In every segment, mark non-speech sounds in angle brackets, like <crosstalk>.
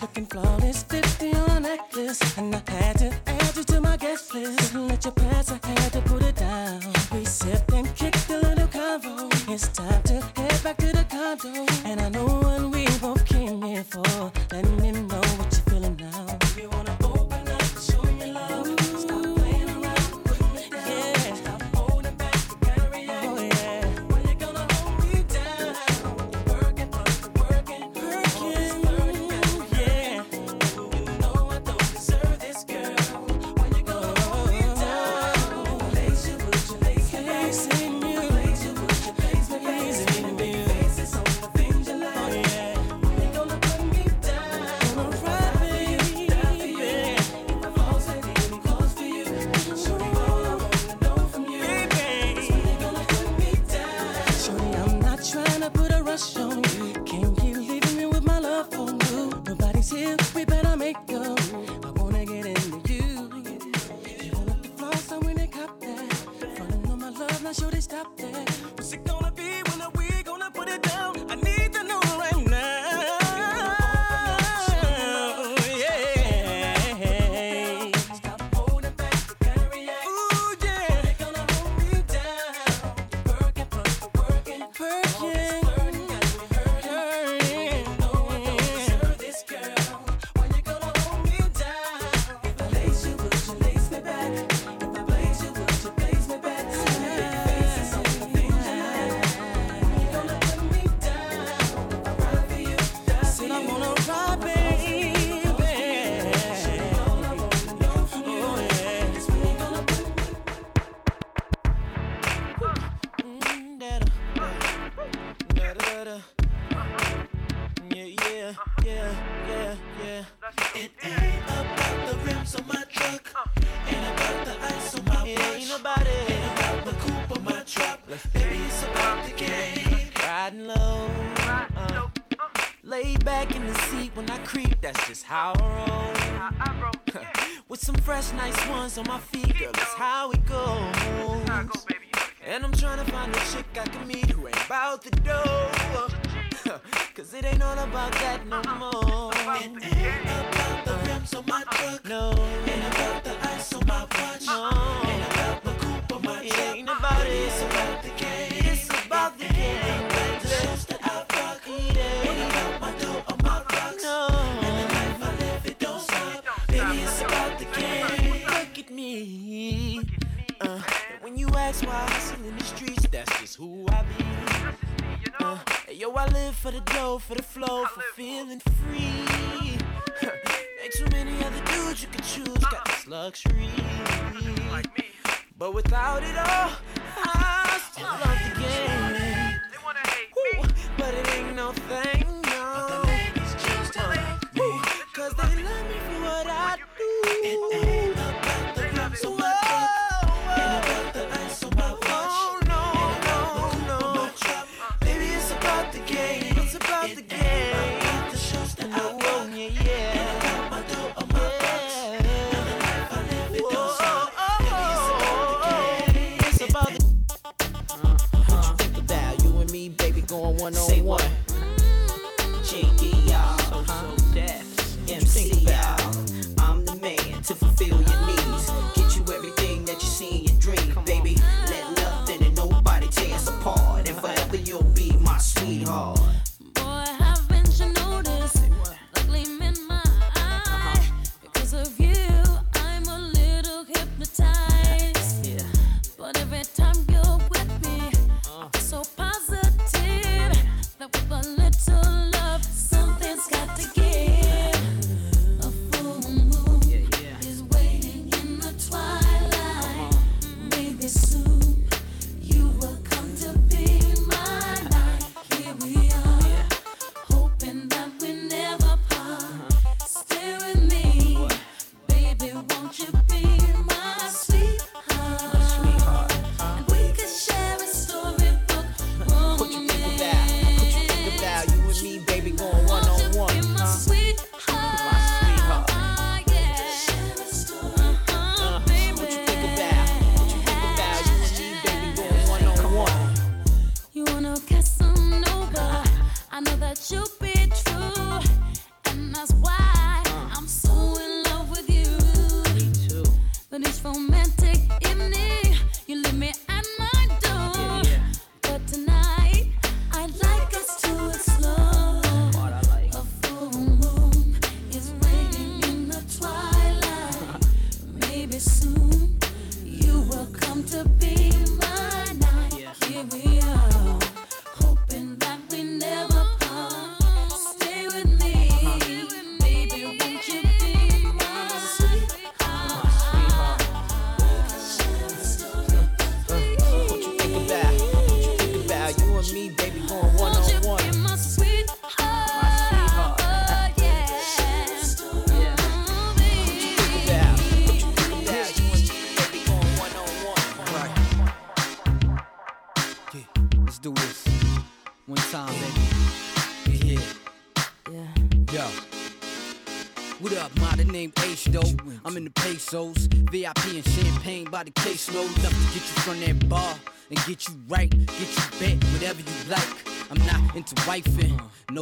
Looking flawless, 50 on necklace. And I had to add you to my guest list. Let you pass, I had to put it down. We sipped and kicked a little convo. It's time to head back to the condo. And I know what we both came here for. Let me know what you're feeling now. You wanna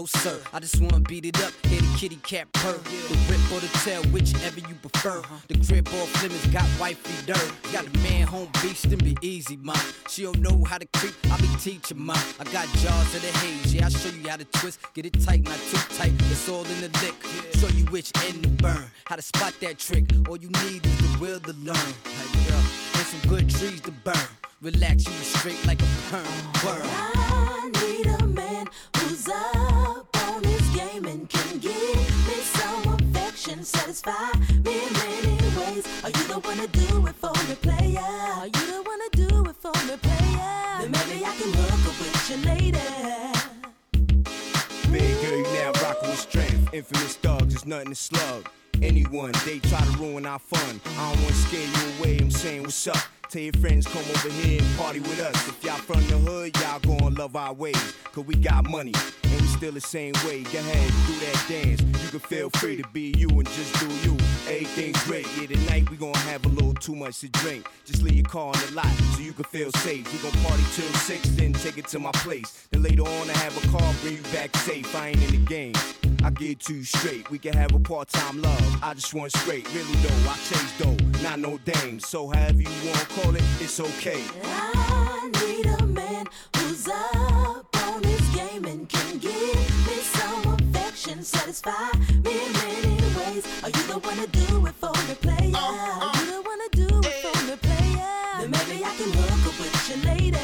no sir. I just wanna beat it up, hear the kitty cat purr. The whip or the tail, whichever you prefer. Uh-huh. The crib or Fleming's got wifey dirt. Got a man home beast and be easy, ma. She don't know how to creep, I be teaching, ma. I got jaws of the haze, yeah, I show you how to twist. Get it tight, not too same way. Go ahead, do that dance. You can feel free to be you and just do you. Everything's great. Yeah, tonight we gon' have a little too much to drink. Just leave your car in the lot so you can feel safe. We gon' party till six, then take it to my place. Then later on, I have a car, bring you back safe. I ain't in the game. I get too straight. We can have a part-time love. I just want straight. Really though, I chase though, not no dames. So however you wanna call it, it's okay. Satisfy me in many ways. Are you the one to do it for me, player? Oh, Are you oh. the one to do it for me, player? Then maybe I can hook up with you later.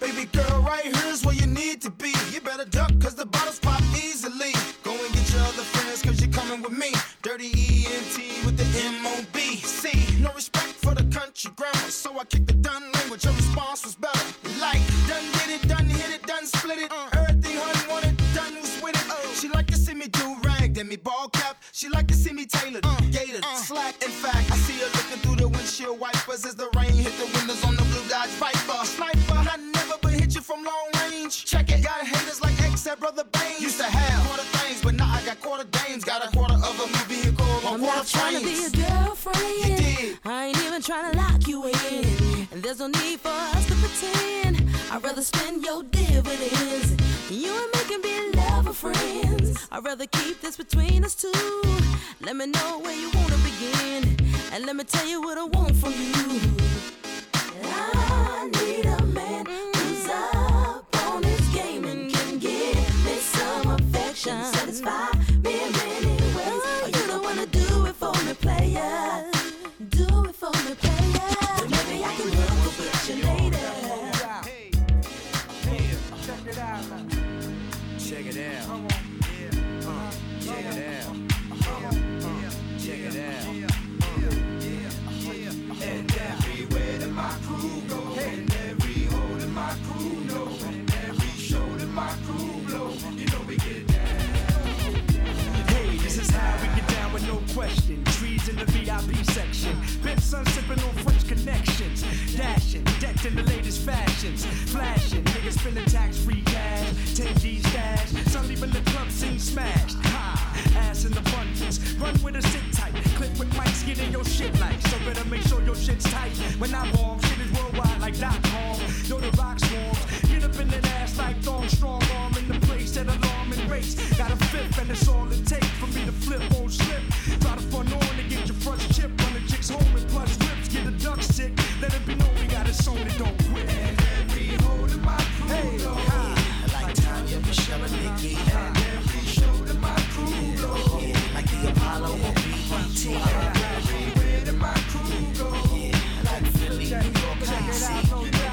Baby girl, right here's where you need to be. You better duck, cause the bottles pop easily. Go and get your other friends, cause you're coming with me. Dirty ENT with the M-O-B. See, no respect for the country grammar, so I kick the done She like to see me tailored, uh, gated, uh. slack. In fact, I see her looking through the windshield wipers as the rain hit the windows on the blue Dodge Viper. Sniper, I never but hit you from long range. Check it, got haters like X at Brother Bane. Used to have quarter things, but now I got quarter dames. Got a quarter of a new vehicle on I'm quarter not trying to be a girlfriend. You did. I ain't even trying to lock you in. And there's no need for us to pretend. I'd rather spend your dividends. You and me can be lover friends. I'd rather keep this between us two. Let me know where you wanna begin. And let me tell you what I want from you. I need a man who's up on his game and can give me some affection. Satisfy question. Trees in the VIP section. Bip sun sipping on French connections. Dashing, decked in the latest fashions. Flashing, niggas spending tax free cash. 10 G's stash. Some leaving the club scene smashed. Ha, ass in abundance. Run with a sit tight. Click with mics, get in your shit like. So better make sure your shit's tight. When I'm warm, shit is worldwide like dot com. Yo, the rock swarms. Get up in that ass like thong strong arm in the place that alarm and race. Got a fifth and it's all it takes for me to flip, won't slip. Home and plus rips. Get a duck stick, let it be known we got it on it, don't quit. And every hole in my crew, hey, ha. Like Tanya, Michelle, and Nikki. And every show that my crew go. Like the Apollo or BET. Everywhere that my crew go. Like Philly, New York, Check it out, DC. no doubt.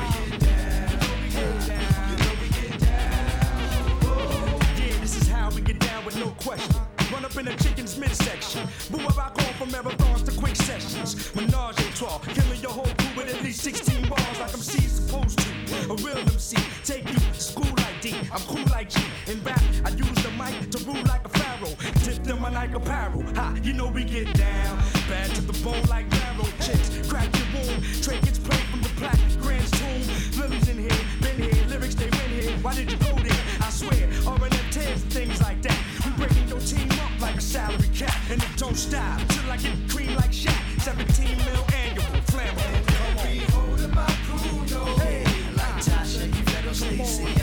Oh, this is how we get down with no question. Up in the chicken's midsection. Move I on from marathons to quick sessions. Menage a trois, killing your whole crew with at least 16 bars like I'm C supposed to. A real MC, take you to school like D. I'm cool like G. In rap, I use the mic to rule like a pharaoh. Tip them my Nike apparel. Ha, you know we get down. Bad to the bone like barrel. Chicks, crack your womb. Trey gets played from the black Grant's tomb. Lily's in here, been here, lyrics they win here. Why did you go there? I swear, like a salary cap, and it don't stop till I get cream like Shaq, 17 mil annual, flammable. Come on, be holding my crew, no. Hey, like Tasha, you better stay safe.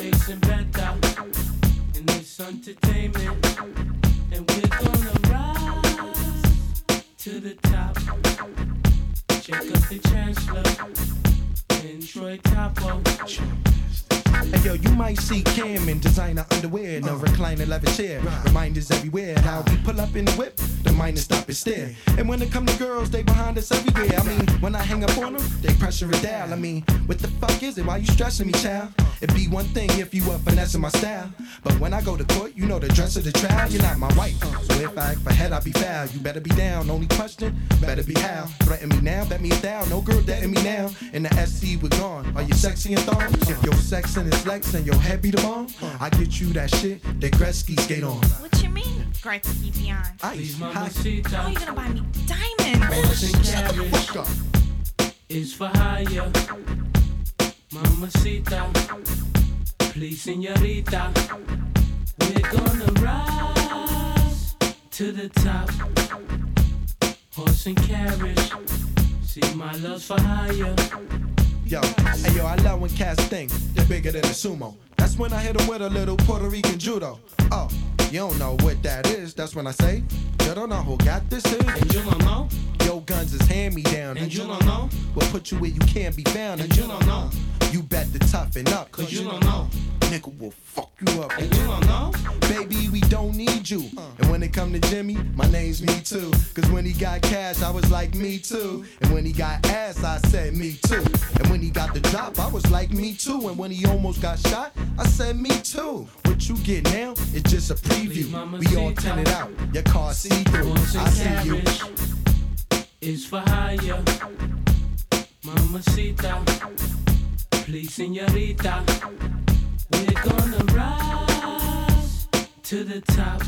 And I'm and this entertainment, and we're gonna rise to the top. Check out the Chancellor and Troy Capo. Hey yo, you might see Cam in designer underwear, in no recliner leather chair. Reminders everywhere how we pull up in the whip, the miners stop and stare. And when it come to girls, they behind us everywhere. I mean, when I hang up on them, they pressure it down. I mean, what the fuck is it? Why you stressing me, child? It'd be one thing if you were finessing my style. But when I go to court, you know the dress of the trial, you're not my wife. So if I act for head, I'll be foul. You better be down. Only question, better be how. Threaten me now, bet me down. No girl dating me now. In the SC, we're gone. Are you sexy and thong? If your sex and it's flex and your head be the bomb, I get you that shit that Gretzky skate on. What you mean, Gretzky Beyond? Ice, hot, How Mamacita, you gonna buy me diamonds? Shut the fuck up. is for hire. Mamacita, please, señorita. We're gonna rise to the top. Horse and carriage. See my love's for hire. Yo, hey yo, I love when cats think they're bigger than a sumo. That's when I hit them with a little Puerto Rican judo. Oh, you don't know what that is. That's when I say, you don't know who got this is. And you don't know? Yo, guns is hand me down. And you don't know? We'll put you where you can't be found. And you don't know? You bet to toughen up. Cause you don't know. Nigga will fuck you up. And you don't know? Baby, we don't need you. And when it come to Jimmy, my name's me too. Cause when he got cash, I was like me too. And when he got ass, I said me too. And when he got the drop, I was like me too. And when he almost got shot, I said me too. What you get now is just a preview. We all turn it out. Your car see through. I see you. is for hire. Mamacita, please, señorita. We're gonna rise to the top.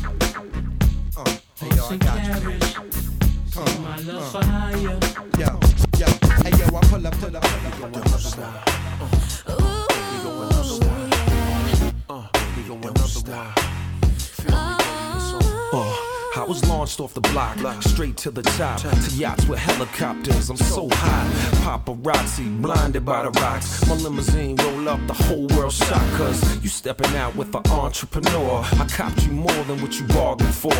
Uh, hey, yo, Horse I and got you. carriage. Come See on, my love uh. for hire. Yo, yo, hey yo, I pull up, pull up, pull up. Uh, I was launched off the block, straight to the top, to yachts with helicopters. I'm so high, paparazzi, blinded by the rocks. My limousine roll up, the whole world shocked, cause you stepping out with an entrepreneur. I copped you more than what you bargained for.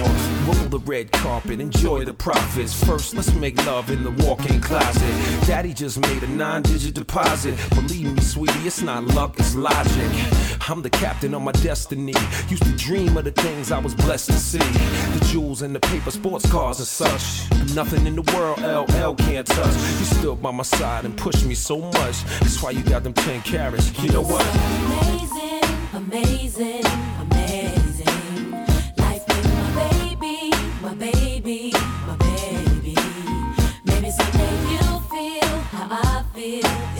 Roll the red carpet, enjoy the profits. First, let's make love in the walk-in closet. Daddy just made a nine-digit deposit. Believe me, sweetie, it's not luck, it's logic. I'm the captain of my destiny. Used to dream of the things I was blessed to see. The jewels and the paper sports cars and such. Nothing in the world LL can't touch. You still by my side and push me so much. That's why you got them 10 carats. You know what? Amazing, amazing, amazing. Life with my baby, my baby, my baby. Maybe someday you'll feel how I feel.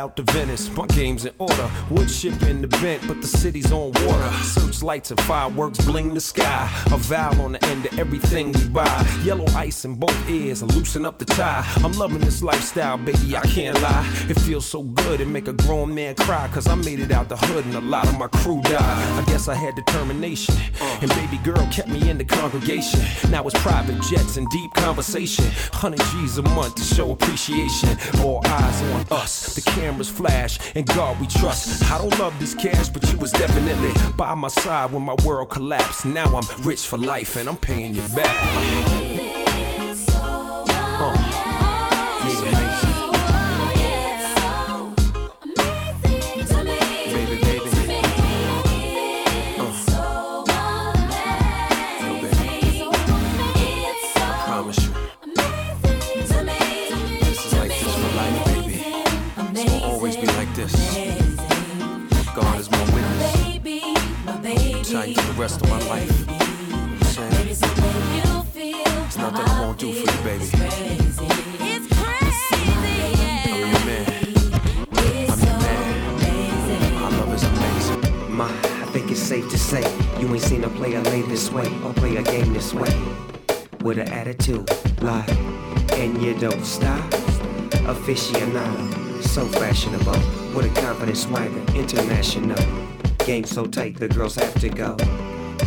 us to Venice. My game's in order. Wood in the vent, but the city's on water. Searchlights and fireworks bling the sky. A vowel on the end of everything we buy. Yellow ice in both ears, and loosen up the tie. I'm loving this lifestyle, baby, I can't lie. It feels so good, it make a grown man cry. Cause I made it out the hood and a lot of my crew died. I guess I had determination. And baby girl kept me in the congregation. Now it's private jets and deep conversation. 100 G's a month to show appreciation. All eyes on us. The cameras flash, and God we trust. I don't love this cash, but you was definitely by my side when my world collapsed. Now I'm rich for life, and I'm paying you back. Rest of my life. Nothing I won't do for you, baby. I'm your man. I'm your man. My love is amazing. Ma, I think it's safe to say you ain't seen a player lay this way or play a game this way. With an attitude, lie, and you don't stop. Aficionado, so fashionable. With a confident swagger, international. Game so tight, the girls have to go.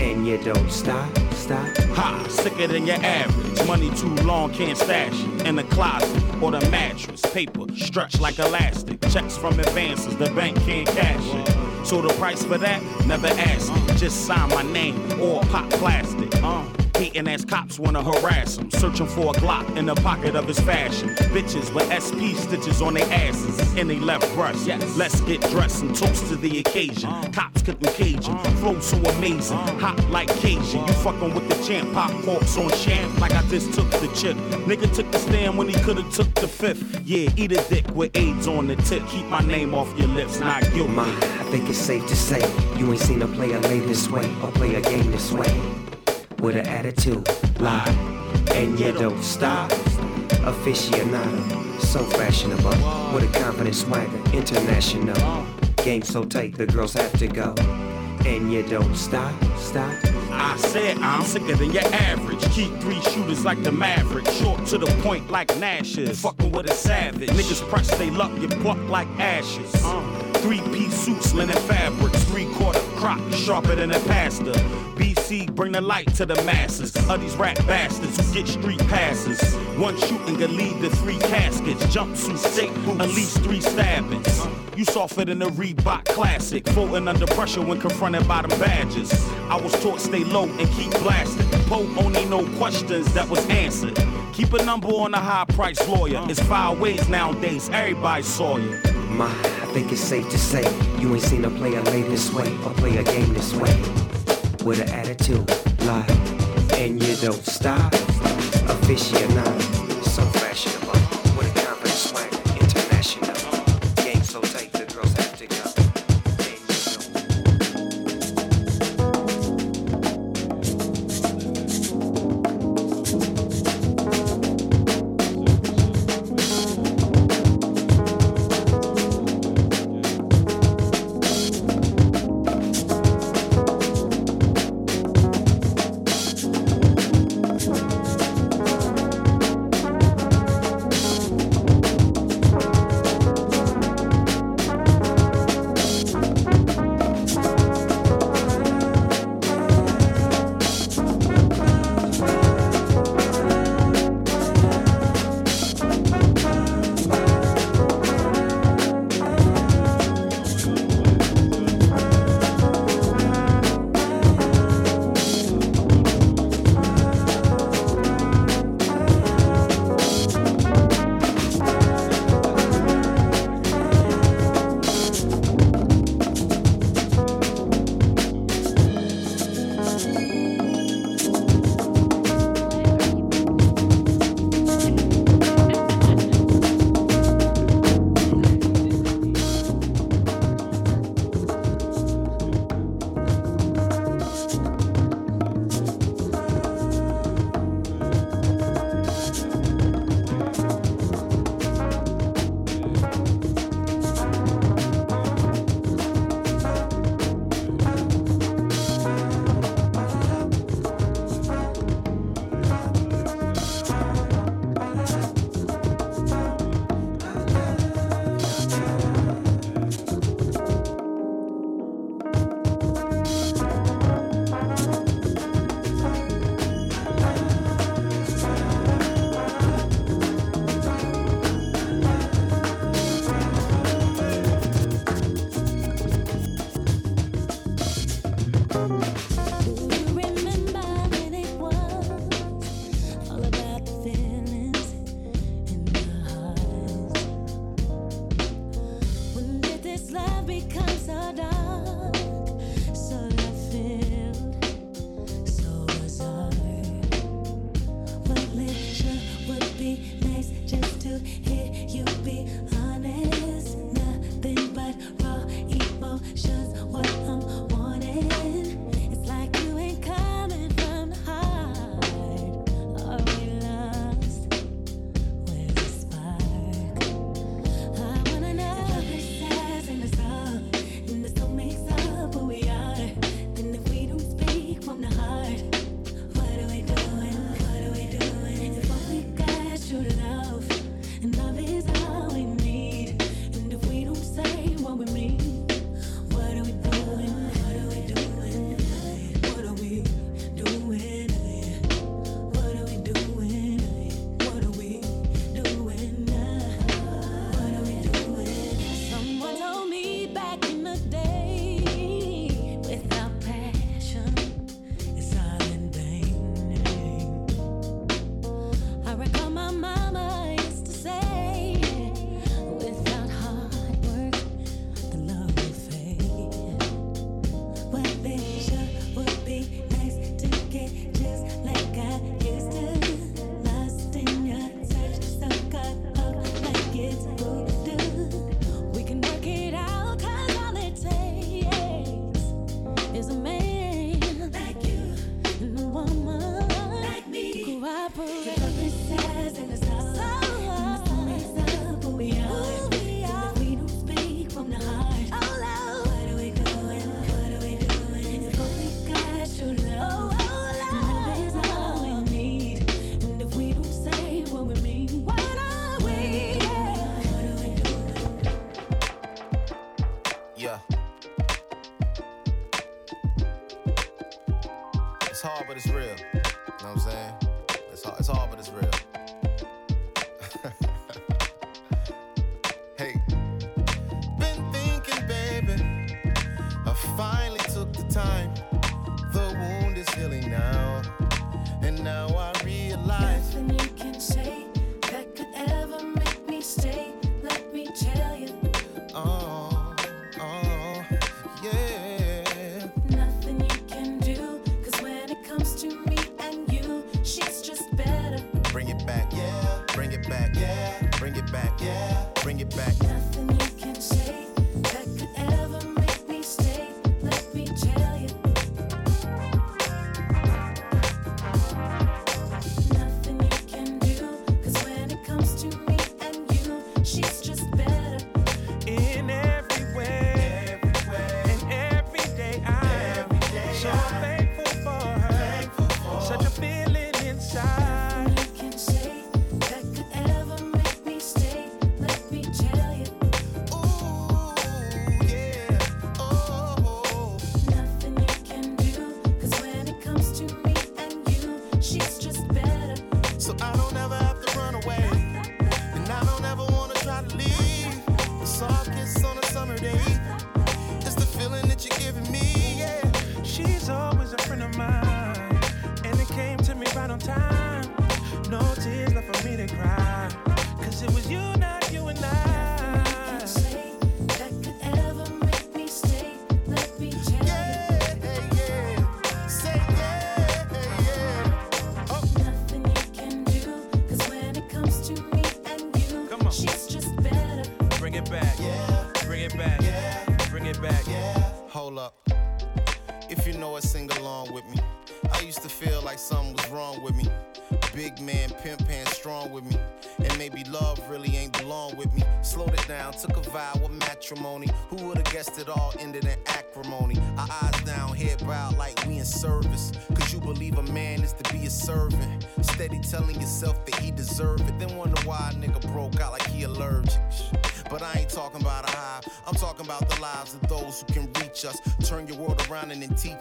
And you don't stop, stop. Ha, sicker than your average. Money too long, can't stash it. In the closet or the mattress. Paper stretched like elastic. Checks from advances, the bank can't cash it. So the price for that, never ask it. Just sign my name or pop plastic. Uh. Hating ass cops wanna harass him. Searching for a Glock in the pocket of his fashion. Bitches with SP stitches on their asses and they left breast. Let's get dressed and toast to the occasion. Uh. Cops couldn't cage him. Uh. Flow so amazing. Uh. Hot like Cajun. You fucking with the champ. Pop corks on champ like I just took the chip. Nigga took the stand when he could've took the fifth. Yeah, eat a dick with AIDS on the tip. Keep my name off your lips, not guilty. Ma, I think it's safe to say you ain't seen a player lay this way or play a game this way. With an attitude, lie, and you don't stop. Aficionado, so fashionable. With a confident swagger, international. Game so tight, the girls have to go. And you don't stop, stop. I said I'm sicker than your average. Keep three shooters like the Maverick. Short to the point like Nash is. Fucking with a savage. Niggas press they luck, get plucked like ashes. Three piece suits, linen fabrics. Three quarter crop, sharper than a pasta. BC, bring the light to the masses. Of these rat bastards who get street passes. One shooting can lead to three caskets. Jumpsuit state, at least three stabbings. You softer than a Reebok classic. Floating under pressure when confronted by them badges. I was taught stay low and keep blasting. Pope only no questions that was answered. Keep a number on a high price lawyer. It's five ways nowadays, everybody saw you. Ma, I think it's safe to say you ain't seen a player lay this way or play a game this way. With an attitude, lie, and you don't stop. Aficionado,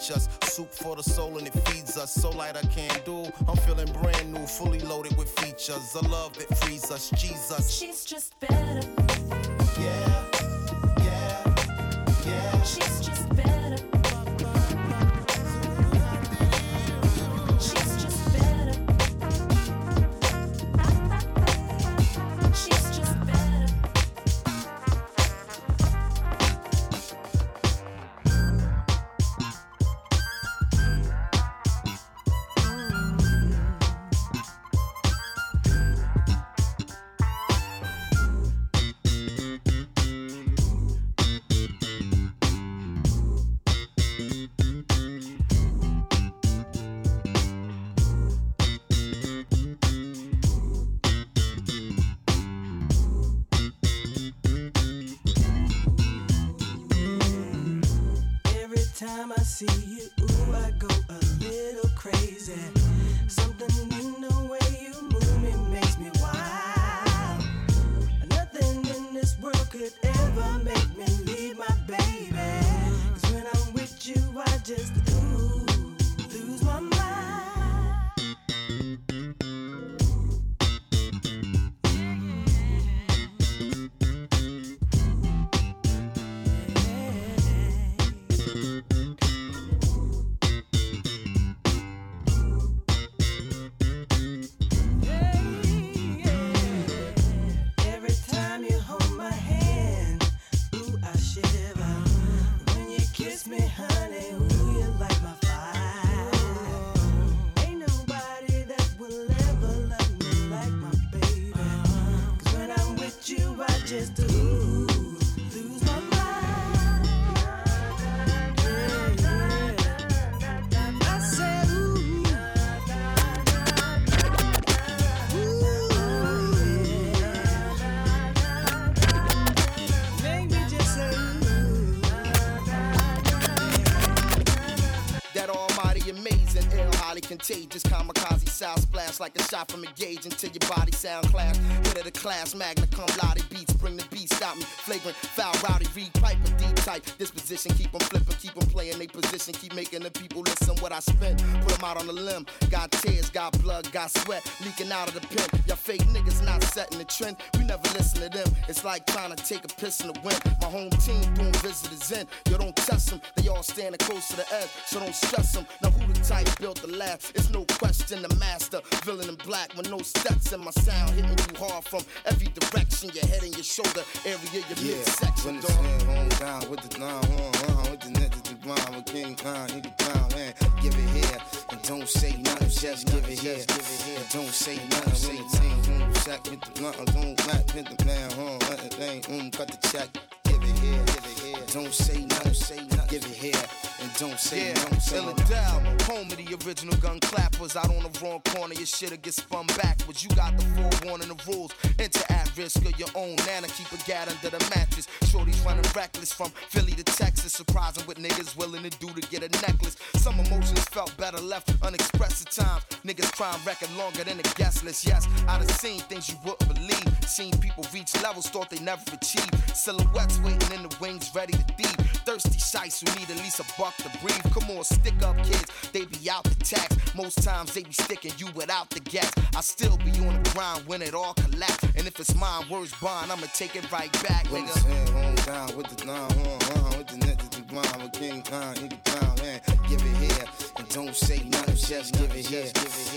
teach us. Soup for the soul and it feeds us. So light I can't do. I'm feeling brand new, fully loaded with features. A love that frees us. Jesus. She's see. Like a shot from a gauge until your body sound clash. Hit of the class, magna cum laude beats, bring the beat, stop me. Flagrant, foul, rowdy, read pipe, a deep type. Disposition, keep 'em flipping, keep 'em playing they position, keep making the people listen what I spent. Put 'em out on the limb, got tears, got blood, got sweat, leaking out of the pen. Y'all fake niggas not setting the trend, we never listen to them. It's like trying to take a piss in the wind. My home team doing visitors in, yo don't test them, they all standing close to the edge, so don't stress them. Now who the type built the last? It's no question the master, villain in black with no steps in my sound, hitting you hard from every direction, your head and your shoulder area, your Yeah, midsection, when the home down with the nine with the niggas blind with King Khan, he the down man. Give it here and don't say nothing, just give it here. And don't say nothing when the team sack with the blunt, don't back hit the plan home, let it cut the check. Give it here, give it here. Don't say nothing, say nothing. Give it here don't say Yeah, nothing. say ill and nothing. down. Home of the original gun clappers. Out on the wrong corner, your shit'll get spun backwards. You got the forewarning the rules. Enter at risk of your own nana. Keep a gat under the mattress. Shorty's running reckless from Philly to Texas. Surprising what niggas willing to do to get a necklace. Some emotions felt better left unexpressed at times. Niggas crime record longer than a guest list. Yes, I done seen things you wouldn't believe. Seen people reach levels thought they never achieved. Silhouettes waiting in the wings, ready to thieve. Thirsty shites who need at least a buck to breathe. Come on, stick up kids, they be out the tax. Most times they be sticking you without the gas. I still be on the grind when it all collapse. And if it's mine, words bond, I'ma take it right back, the nigga. home down with the nine one one with the niggas the blind with King Khan, the down man. Give it here and don't say nothing, just give it here.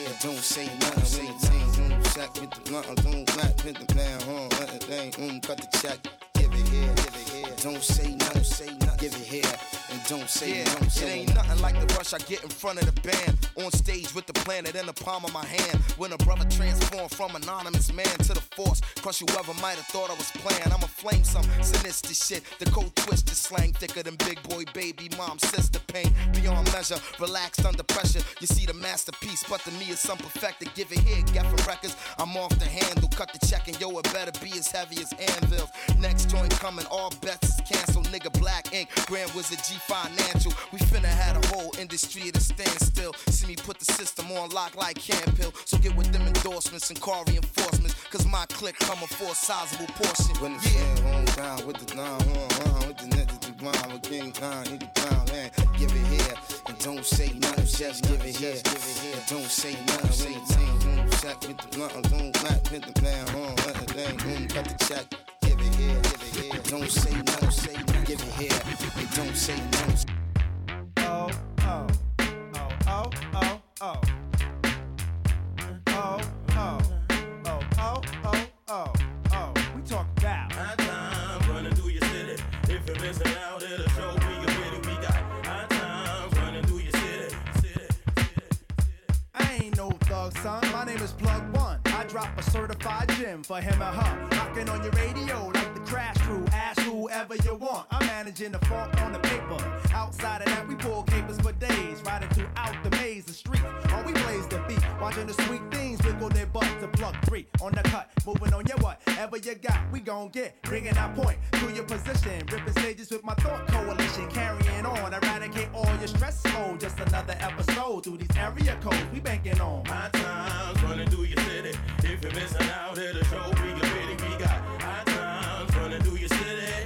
And don't say nothing the team home sack with the blunt, don't back hit the plan home, let it thing um cut the check. Give it here, give it here. Don't say nothing, say nothing. Give it here don't say Yeah, it ain't nothing. like the rush I get in front of the band. On stage with the planet in the palm of my hand. When a brother transformed from anonymous man to the force. Crush whoever might have thought I was playing. I'ma flame some sinister shit. The cold twisted slang thicker than big boy, baby, mom, sister pain. Beyond measure, relaxed under pressure. You see the masterpiece, but to me it's some perfected. Give it here, get for records. I'm off the handle. Cut the check and yo, it better be as heavy as anvils. Next joint coming, all bets is canceled. Nigga, black ink, Grand Wizard G Financial. We finna had a whole industry at a standstill. See me put the system on lock like Camp Hill. So get with them endorsements and car reinforcements. Cause my clique coming for a sizable portion. When the sun home down with the nine one one with the niggas the blind with King Khan, he the down man. Give it here and don't say nothing, just give it here. Give it And don't say nothing when the team home sack with the blunt, don't back hit the plan home, let it thing um cut the check. Give it here, give it here. Don't say nothing, say nothing. Give it here and don't say nothing. Oh, oh, oh, oh, oh, oh. Oh, oh, oh, oh, oh, oh, oh. We talk about. High times running through your city. If you're missing out, it'll show we a pity we got. High times running through your city. I ain't no thug, son. My name is Plug One. I drop a certified gem for him or her. Rocking on your radio like the Crash Crew. Ask whoever you want. I'm managing the funk on the paper. Outside of that, we pull capers for days. Riding throughout the maze, of streets. All we blaze the beat. Watching the sweet things wiggle their butt to plug three on the cut, moving on your whatever you got. We gon' get bringing our point to your position. Ripping stages with my thought coalition, carrying on, eradicate all your stress. Oh, just another episode through these area codes we banking on. My time's running through your city. If you're missing out at a show, we get ready. We got high times running through your city.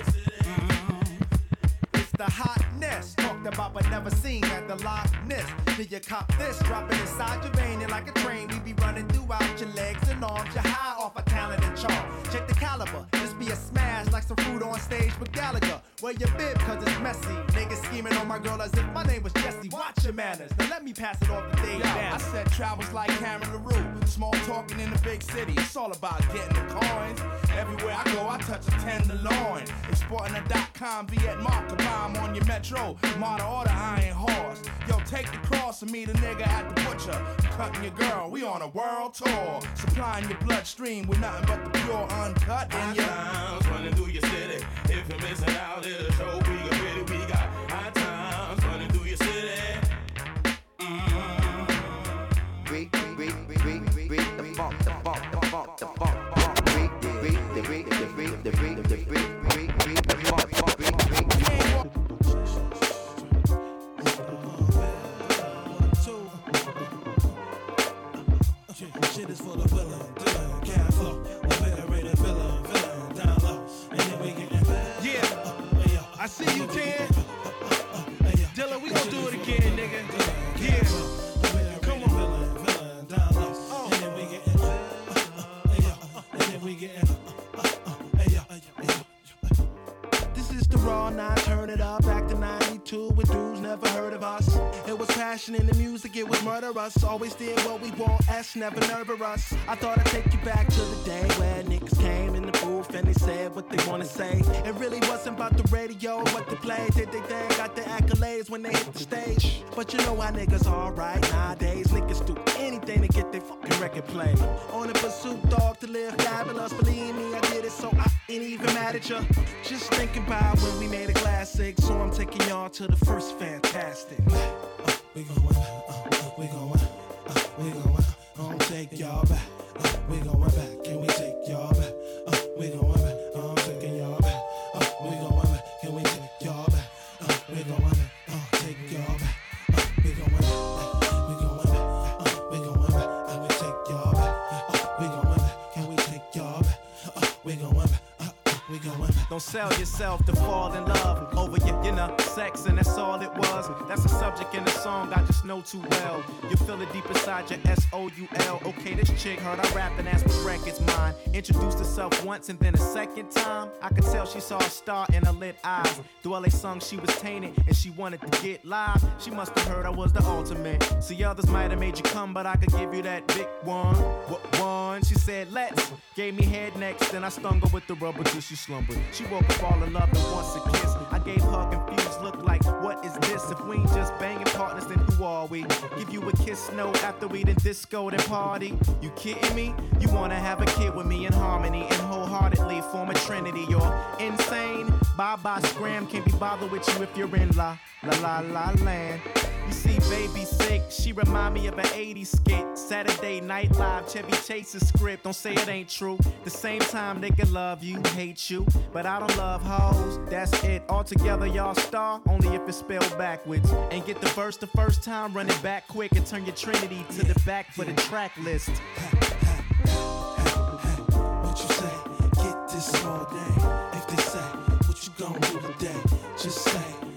It's the hotness talked about but never seen at the Loch Ness. Did you cop this? Dropping inside your vein and like a train. We be running throughout your legs and arms. You're high off a talent and charm. Check the caliber. This be a smash like some fruit on stage with Gallagher. Wear your bib cause it's messy. Niggas scheming on my girl as if my name was Jesse. Watch your manners. Now let me pass it off to Dave Yo, I said travels like Karen LaRue. Small talking in the big city. It's all about getting the coins. Everywhere I go, I touch a tenderloin. Exporting a dot com, be at Mark bomb on your metro. Model order, I ain't horse. Yo, take the cross and meet a nigga at the butcher. Cutting your girl, we on a world tour. Supplying your bloodstream with nothing but the pure uncut in your times running through your city. If you're missing out a show, nine, turn it up, back to 92 with dudes never heard of us. It was passion in the music, it was murderous. Always did what we want, S never nervous. I thought I'd take you back to the day where niggas came in the booth and they said what they wanna say. It really wasn't about the radio, what they played. Did they thing, got the accolades when they hit the stage. But you know how niggas alright nowadays. Niggas do anything to get their fucking record played. On the pursuit, dog, to live fabulous. Believe me, I did it so I ain't even mad at ya. Just thinking about when we made a classic. So I'm taking y'all to the first fantastic. we going, uh, we going, uh, we going, uh, I'm take y'all back. Uh, we going back, can we take y'all back? Don't sell yourself to fall in love over your, you know, sex, and that's all it was. That's a subject in the song I just know too well. You feel it deep inside your S O U L. Okay, this chick heard I rap and asked what record's mine. Introduced herself once and then a second time. I could tell she saw a star in her lit eyes. They sung, she was tainted and she wanted to get live. She must have heard I was the ultimate. See, others might have made you come, but I could give you that big one. What one? She said, let's. Gave me head next, then I stung her with the rubber till she slumbered. She woke up all in love and wants a kiss. Gave her confused look like, what is this? If we ain't just banging partners, then who are we? Give you a kiss, no, after we done disco then party. You kidding me? You wanna have a kid with me in harmony and wholeheartedly form a trinity. You're insane. Bye bye, scram. Can't be bothered with you if you're in la la la la land. You see, baby sick, she remind me of an 80s skit. Saturday Night Live, Chevy Chase's script. Don't say it ain't true. The same time they can love you, hate you, but I don't love hoes. That's it. Altogether, y'all star only if it's spelled backwards. And get the verse the first time, run it back quick and turn your Trinity to the back for the track list. What you say? Get this all day. If they say, what you gon' do today? Just say,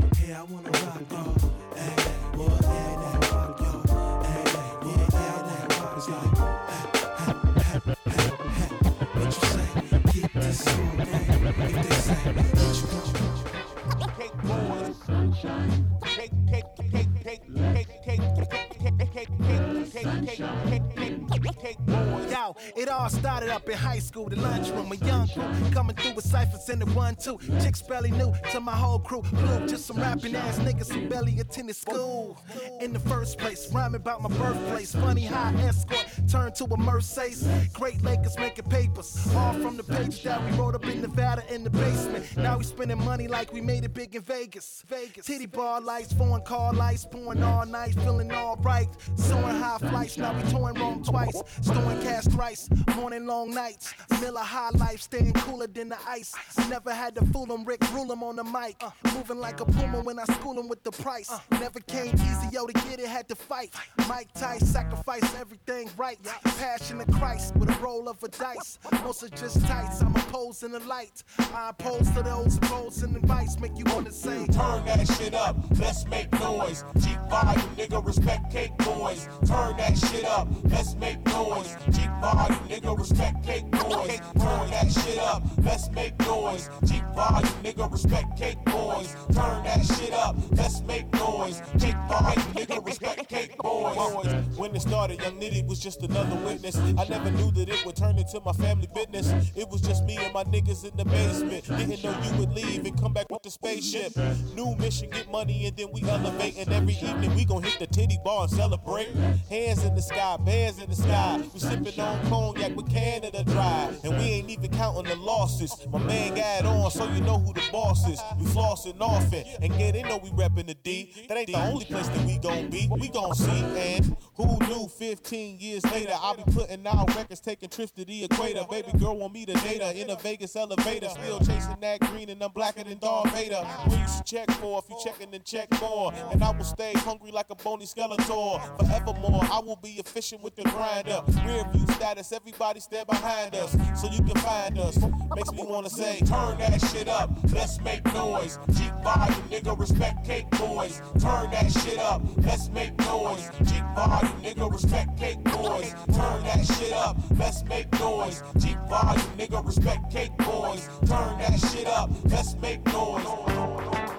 all started up in high school, the lunchroom, a young crew coming through with ciphers in the one two. Chicks barely new to my whole crew. Blue, just some rapping ass niggas who barely attended school. In the first place, rhyming about my birthplace. Funny how escort turned to a Mercedes. Great Lakers making papers, all from the pages that we wrote up in Nevada in the basement. Now we spending money like we made it big in Vegas. Vegas. Titty bar lights, foreign car lights, pouring all night, feeling all right. Soaring high flights, now we touring Rome twice. ice. Storing cash thrice, morning long nights. Miller high life, staying cooler than the ice. Never had to fool Rick rule on the mic. Moving like a puma when I school with the price. Never came easy, yo, to get it, had to fight. Mike Tice, sacrifice everything right. Passion of Christ with a roll of a dice. Most are just tights, I'm opposed in the light. I oppose to those and advice, make you wanna say, Turn that shit up, let's make noise. Jeep volume, nigga, respect cake boys. Turn that shit up, let's make noise. Jeep volume, nigga, respect cake boys. Turn that shit up, let's make noise. Jeep volume, nigga, respect cake boys. Turn that shit up, let's make noise. Jeep volume, nigga, respect cake boys. When it started, Young Nitty was just another witness. I never knew that it would turn into my family business. It was just me and my niggas in the basement. Didn't know you would leave and come back with the spaceship. New mission, get money, and then we elevate. And every evening we gon' hit the titty bar and celebrate. Hands in the sky, bands in the sky. We sipping on cognac with Canada dry. And we ain't even counting the losses. My man got on, so you know who the boss is. We flossing often. And yeah, they know we reppin' the D. That ain't the only place that we gon' be. We gon' see. And who knew 15 years later I'll be putting out records, taking trips to the equator. Baby girl want me to date her in a Vegas elevator. Still chasing that green and I'm blacker than Darth Vader. We used to check for if you checking then check more. And I will stay hungry like a bony skeletor. Forevermore, I will be efficient with the grinder. Rear view status, everybody stand behind us. So you can find us. Makes me wanna say, Turn that shit up, let's make noise. Jeep volume, nigga, respect cake boys. Turn that shit up, let's make noise. Jeep volume, nigga, respect cake boys. Turn that shit up, let's make noise. Jeep volume, nigga, respect cake boys. Turn that shit up, let's make noise.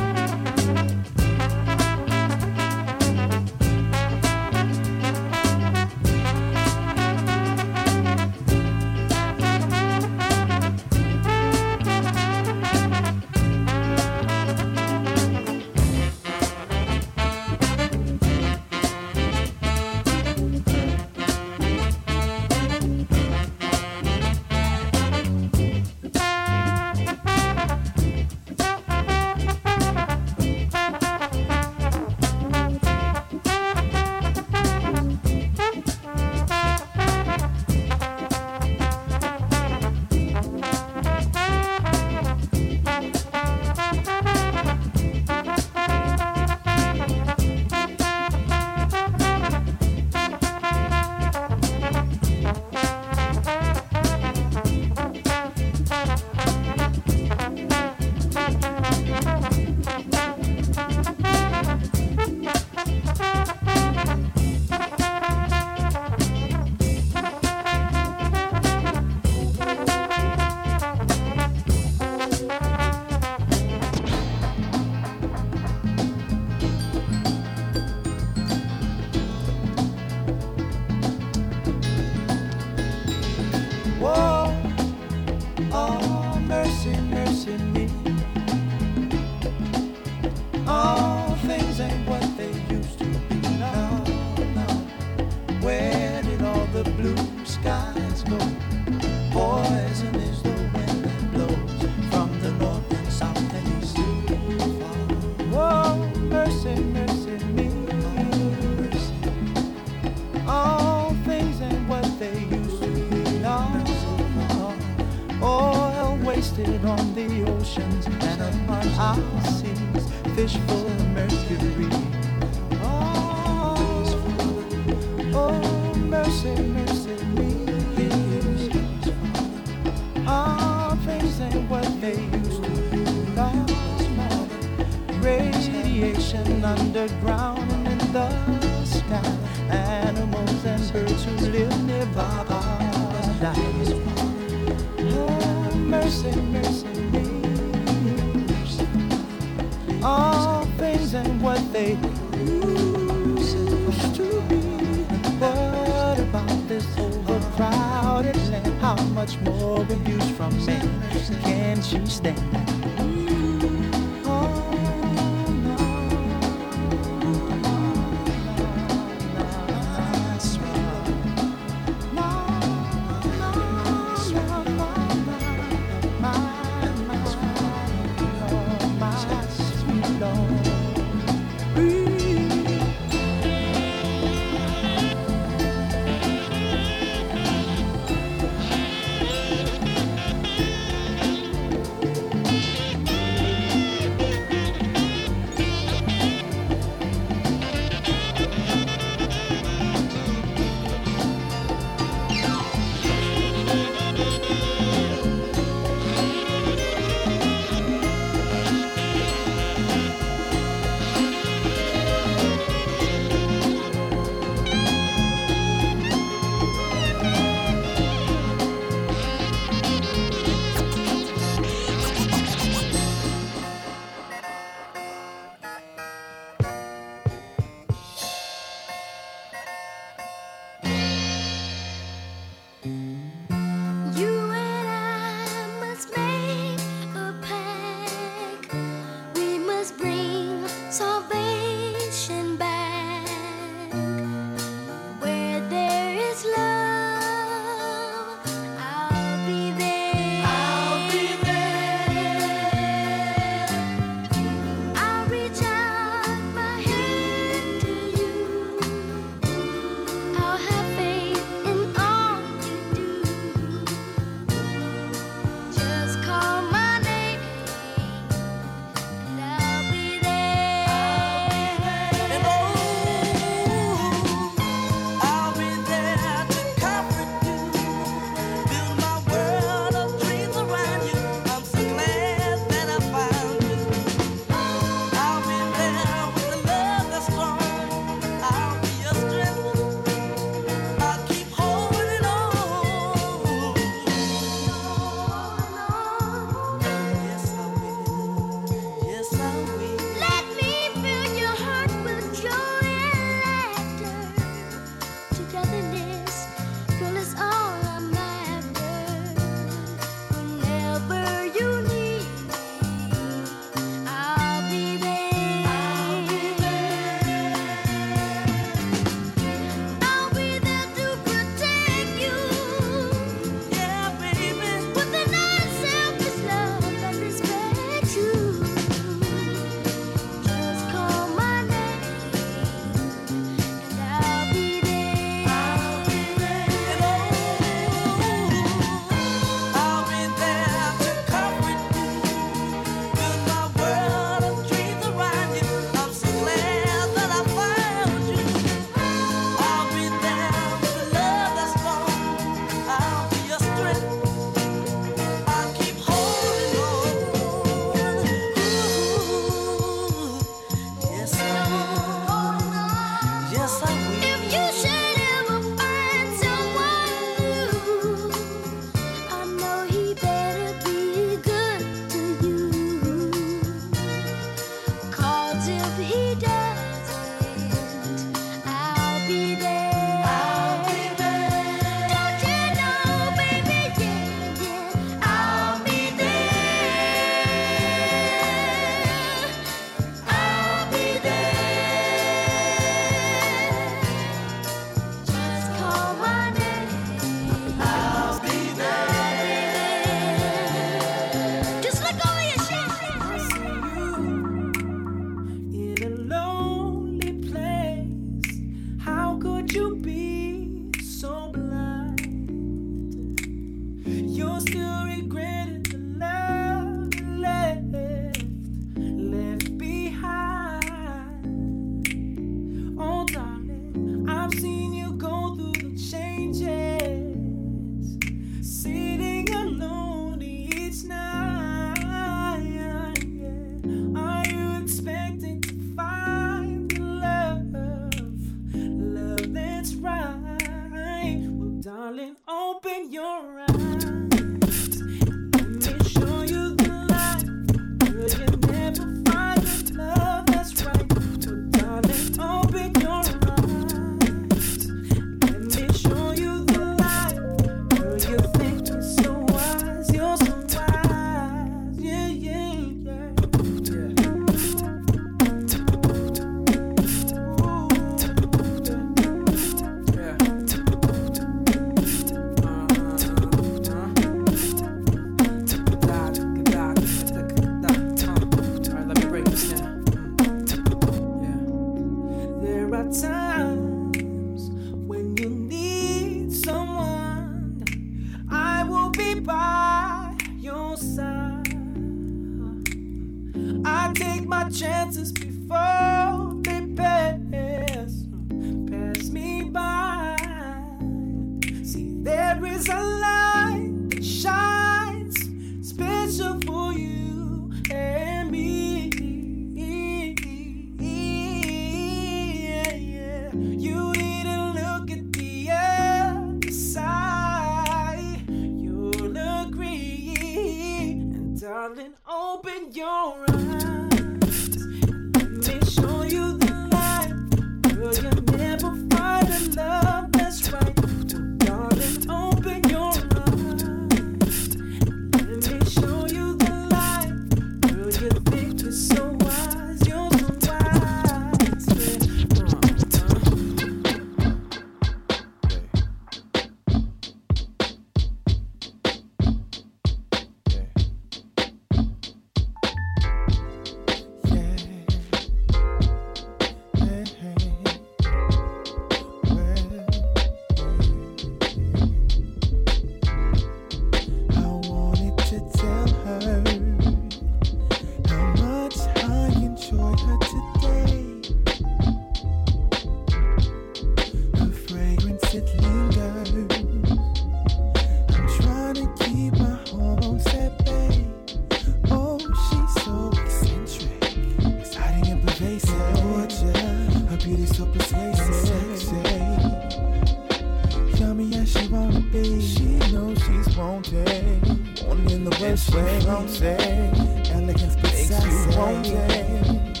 The way. Elegance but sassy. Oh, wanted.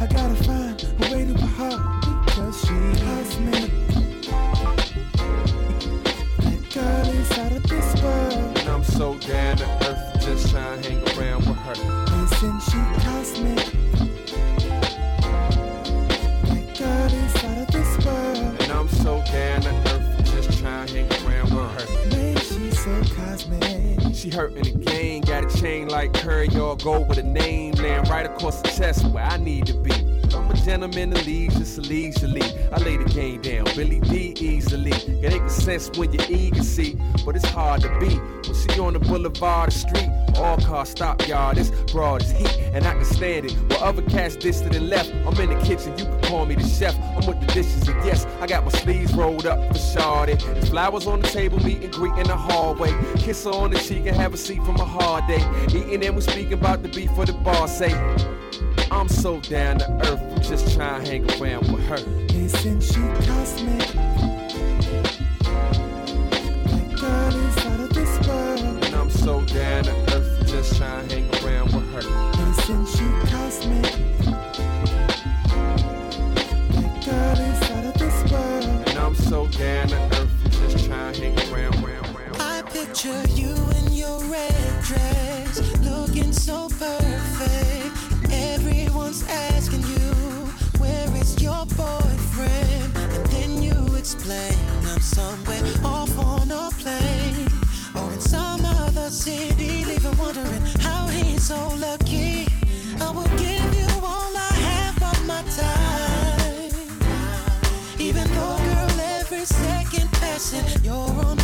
I gotta find a way to her heart because she has me. That girl out of this world. And I'm so down to earth, just trying to hang around with her. Listen, she cosmic. She hurting the game, got a chain like her, y'all go with a name, laying right across the chest where I need to be. I'm a gentleman that leaves just leisurely. I lay the game down, Billy Dee easily. It ain't sense when you're eager, see, but it's hard to beat. When she on the boulevard, the street, all cars stop, y'all. This broad is heat, and I can stand it. While other cats distant and left, I'm in the kitchen, you can call me the chef. I'm with the dishes, and yes, I got my sleeves rolled up for Shawty. There's flowers on the table, meet and greet in the hallway. Kiss her on the cheek and have a seat from a hard day. Eating and we speaking about the beef for the bar, say. I'm so down to earth, I'm just trying to hang around with her. Listen, she cosmic. That girl is out of this world. And I'm so down to earth, just trying to hang around with her. Listen, she cosmic. Down to earth, just to hang around. I picture you in your red dress, looking so perfect. Everyone's asking you, where is your boyfriend? And then you explain, I'm somewhere off on a plane, or in some other city, leaving wondering how he's so lucky. You're on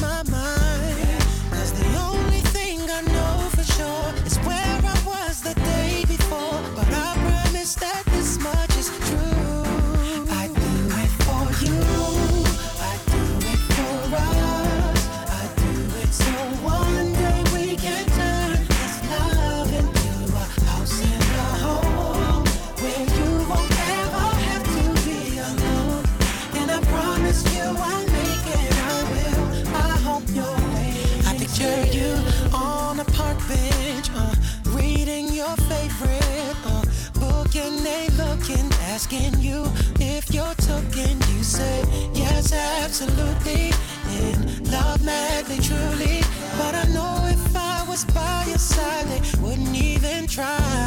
absolutely in love madly, truly. But I know if I was by your side, they wouldn't even try.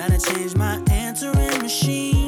Gotta change my answering machine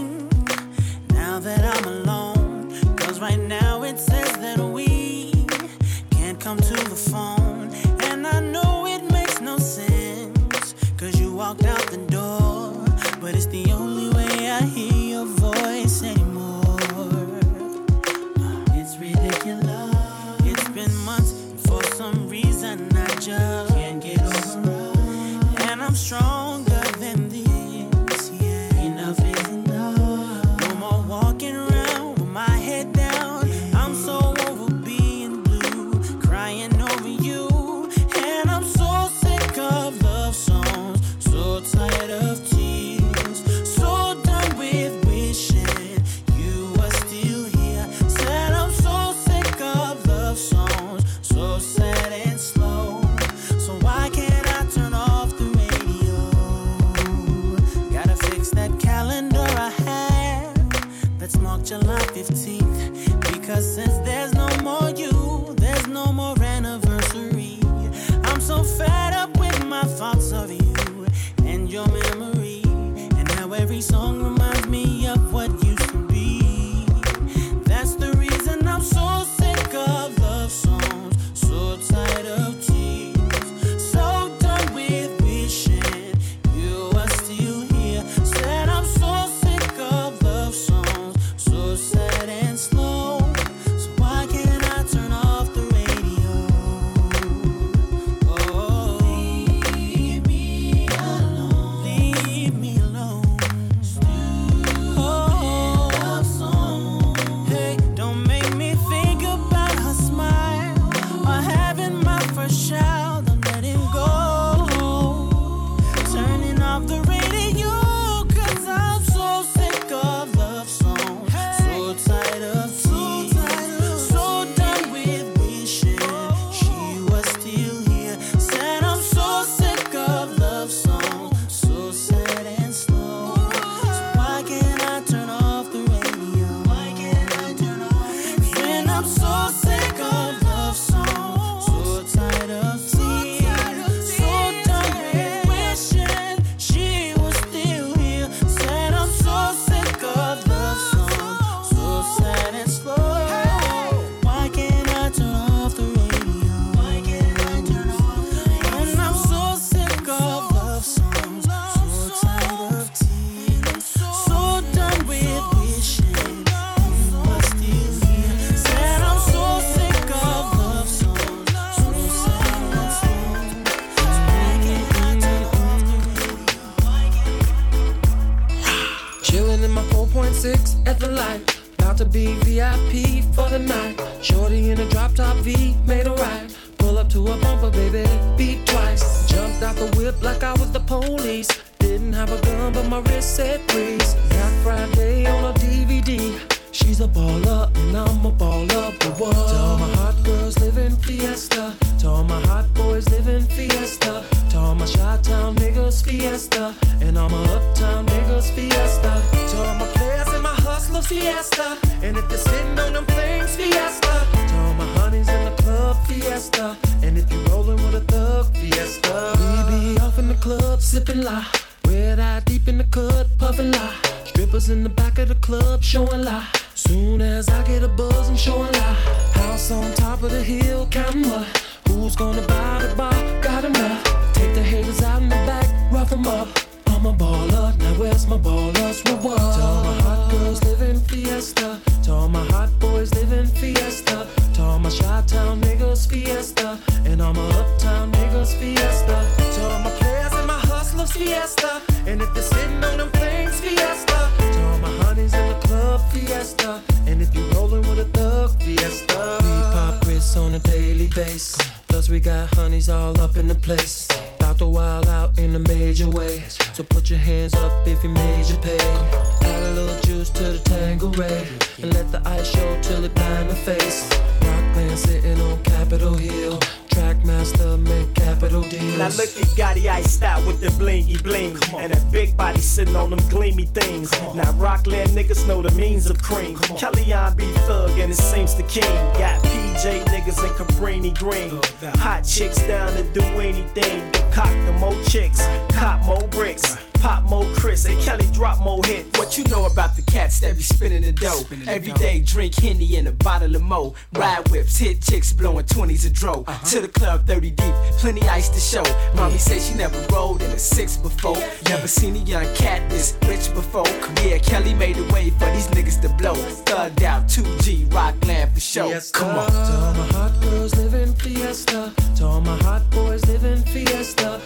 Capitol Hill. Trackmaster make capital deals. Now look at Gotti iced out with the blingy bling. And a big body sitting on them gleamy things. Now Rockland niggas know the means of cream. Kellyanne be thug and it seems the king. Got PJ niggas and Cabrini Green. Hot chicks down to do anything. Cock the more chicks, cop more bricks. Pop more Chris and Kelly drop more hits. What you know about the cats that be spinning the dough? Every day drink Henny and a bottle of Mo. Ride whips, hit chicks blowing 20s a dro. Uh-huh. To the club 30 deep, plenty ice to show. Mommy said she never rolled in a six before. Never seen a young cat this rich before. Yeah, Kelly made a way for these niggas to blow. Thugged out 2G, Rockland for show. Come on. To all my hot girls living fiesta. To all my hot boys living fiesta.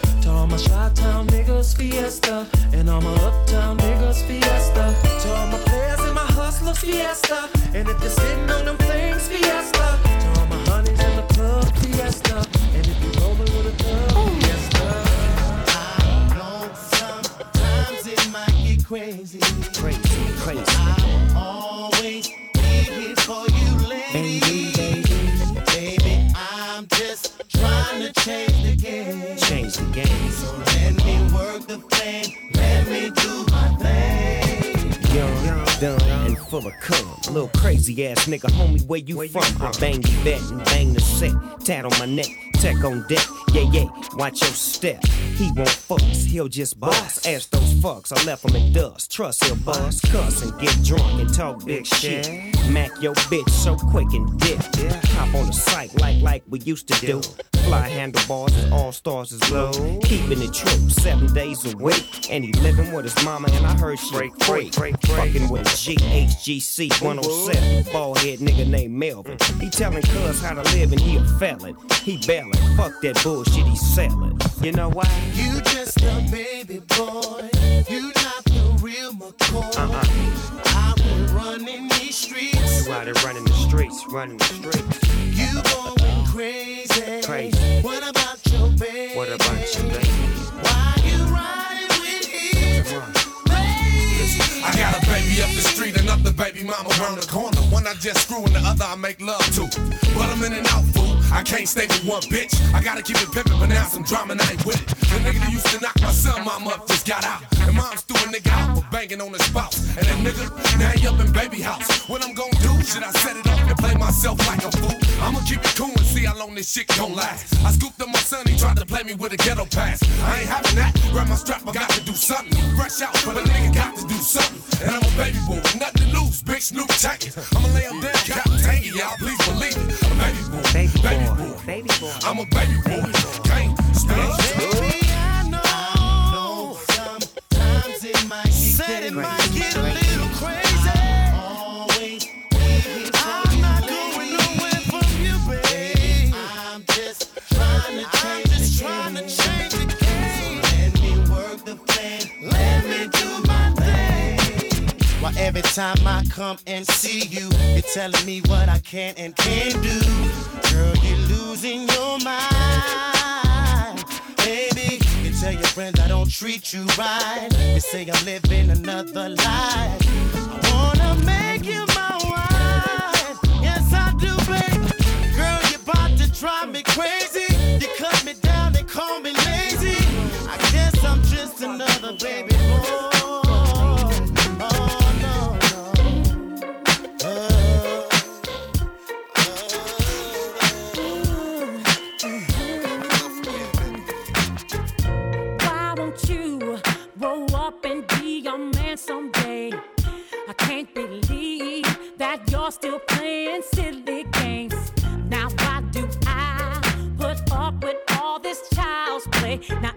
All my Chi-Town niggas fiesta. And all my uptown niggas fiesta. To all my players and my hustlers fiesta. And if you're sitting on them things fiesta. To all my honeys in the club fiesta. And if you rolling with a thug fiesta. Sometimes it might get crazy. Crazy, crazy. I'll always be here for you, lady. Baby, baby. Baby, I'm just trying to change dumb, and full of cum. Little crazy ass nigga, homie, where you from? I bang the vet and bang the set. Tat on my neck, tech on deck. Yeah, yeah, watch your step. He won't fucks, he'll just bust. Ask those fucks, I left him in dust. Trust he'll bust, cuss and get drunk and talk big shit. Mac your bitch so quick and dip. Hop on the site like like we used to do. Fly handlebars and all stars is low. Keeping it true, seven days a week. And he living with his mama, and I heard she break free. Fucking with a GHGC 107. Bald head nigga named Melvin. He telling cuz how to live, and he a felon. He bailing. Fuck that bullshit he selling. You know why? You just a baby boy. You not the real McCoy. Uh-uh. I've been running these streets. You out here running the streets, running the streets. You going crazy. Crazy. What about your baby? What about you, baby? Why you riding with him? I got a baby up the street, another baby mama around the corner. One I just screw and the other I make love to. But I'm in and out, fool. I can't stay with one bitch. I gotta keep it pimpin', but now some drama and I ain't with it. The nigga that used to knock my son mama up just got out. And mom's threw a nigga out for banging on his spouse. And that nigga, now he up in baby house. What I'm gonna do? Should I set it up and play myself like a fool? I'ma keep it cool and see how long this shit gon' last. I scooped up my son, he tried to play me with a ghetto pass. I ain't having that. Grab my strap, I got to do something. Fresh out, but a nigga got to do something. And I'm a baby boy, with nothing to lose, big Snoop Tanky. I'ma lay him down, Cap Tangy, y'all please believe it. I'm a baby boy, baby, boy, baby boy. I'm a baby boy, can't stand Baby, I know sometimes it might get, it might get a little Why every time I come and see you, you're telling me what I can and can't do. Girl, you're losing your mind. Baby, you tell your friends I don't treat you right. You say I'm living another life. I wanna make you my wife. Yes, I do, babe. Girl, you're about to drive me crazy. You cut me down and call me lazy. I guess I'm just another baby are still playing silly games. Now, why do I put up with all this child's play? Now,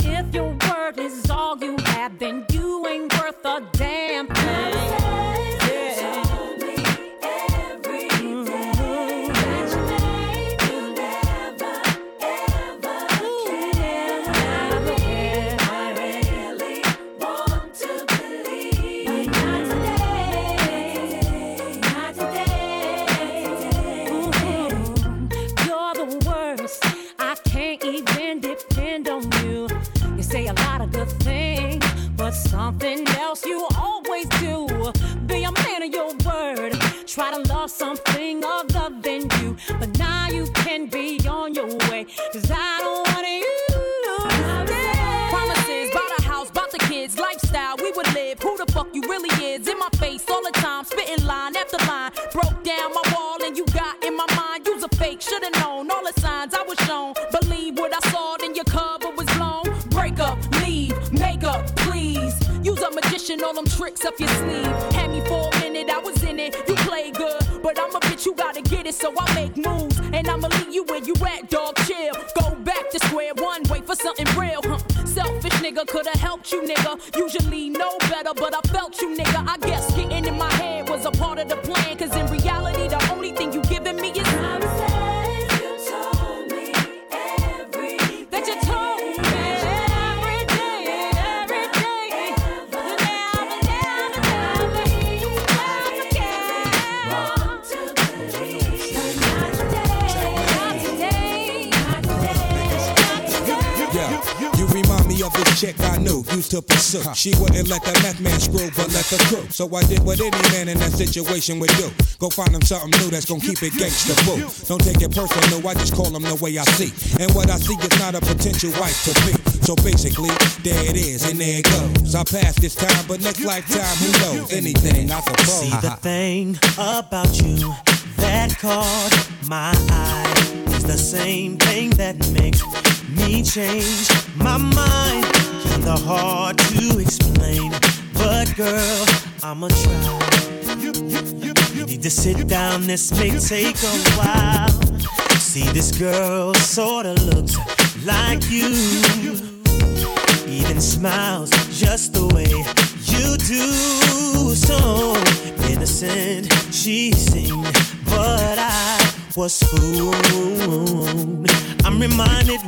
shook. She wouldn't let the left man screw, but let the crew. So I did what any man in that situation would do. Go find him something new that's gonna keep it gangsta boo. Don't take it personal, I just call him the way I see. And what I see is not a potential wife to be. So basically, there it is, and there it goes. I passed this time, but next lifetime, who knows? Anything, I suppose. See, the thing about you that caught my eye is the same thing that makes me change my mind. You're the heart to explain, but girl, I'ma try. Need to sit down, this may take a while. See, this girl sorta looks like you, even smiles just the way you do. So innocent she seemed, but I was fooled. I'm reminded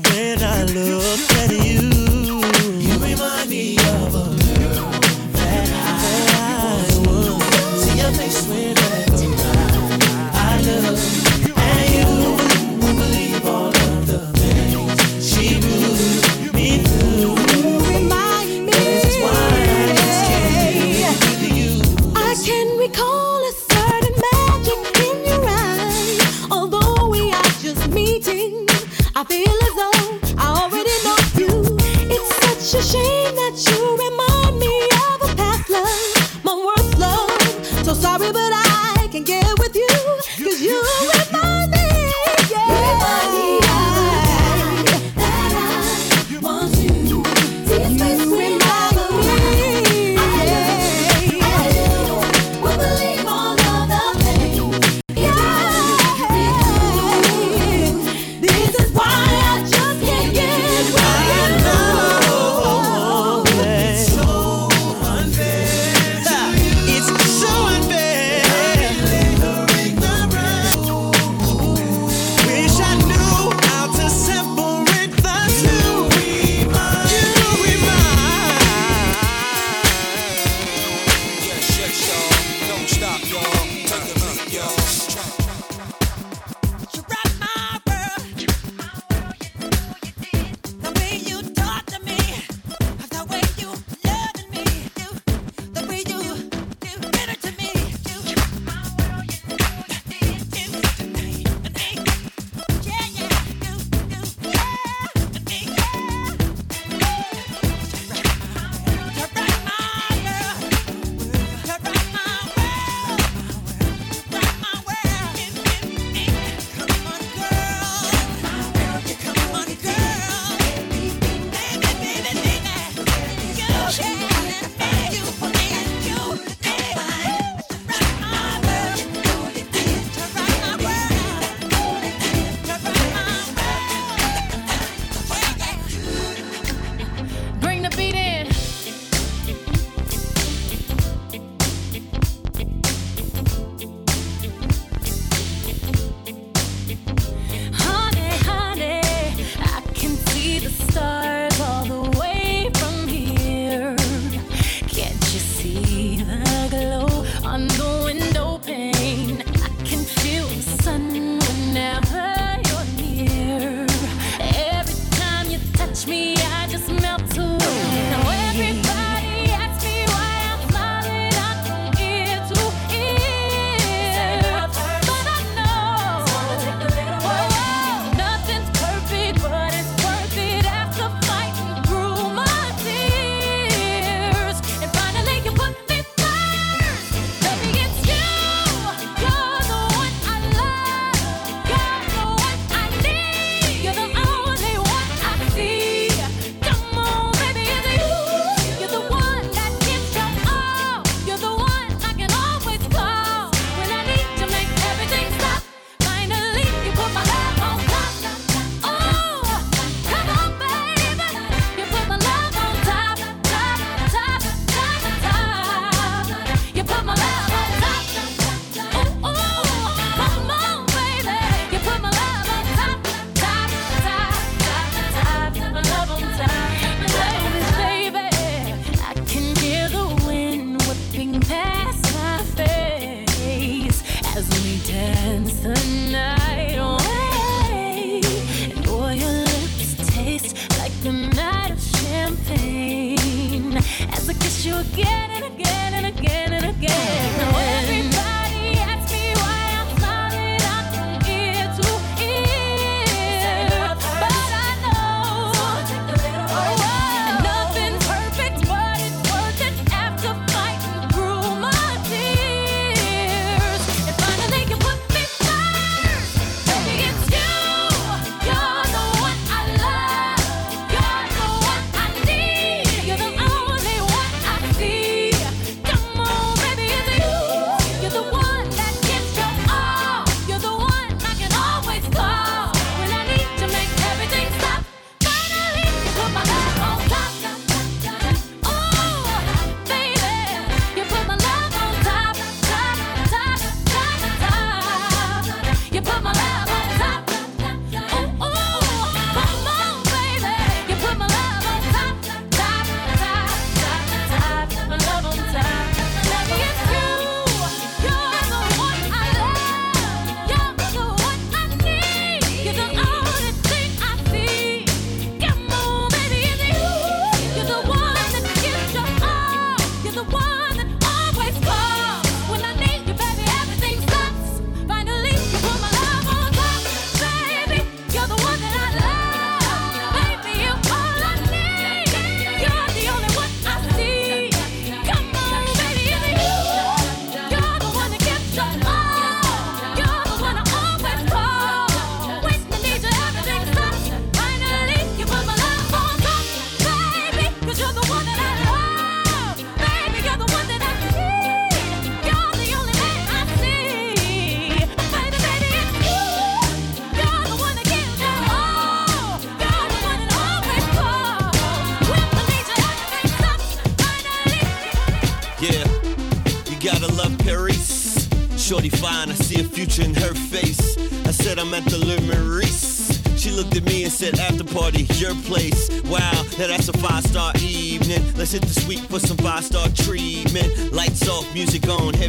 gone.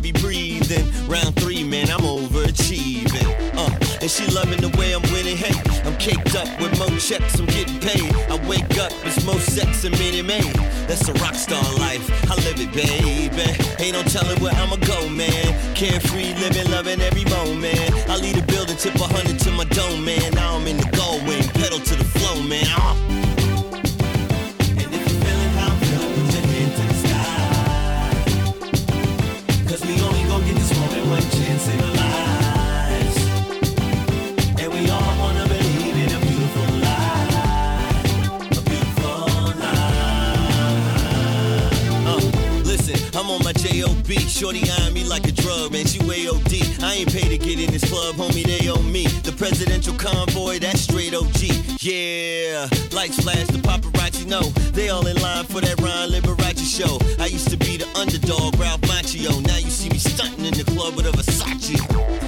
Shorty eyeing me like a drug, man, she AOD. I ain't paid to get in this club, homie, they owe me. The presidential convoy, that's straight OG. Yeah, lights flash, the paparazzi know. They all in line for that Ron Liberace show. I used to be the underdog, Ralph Macchio. Now you see me stunting in the club with a Versace.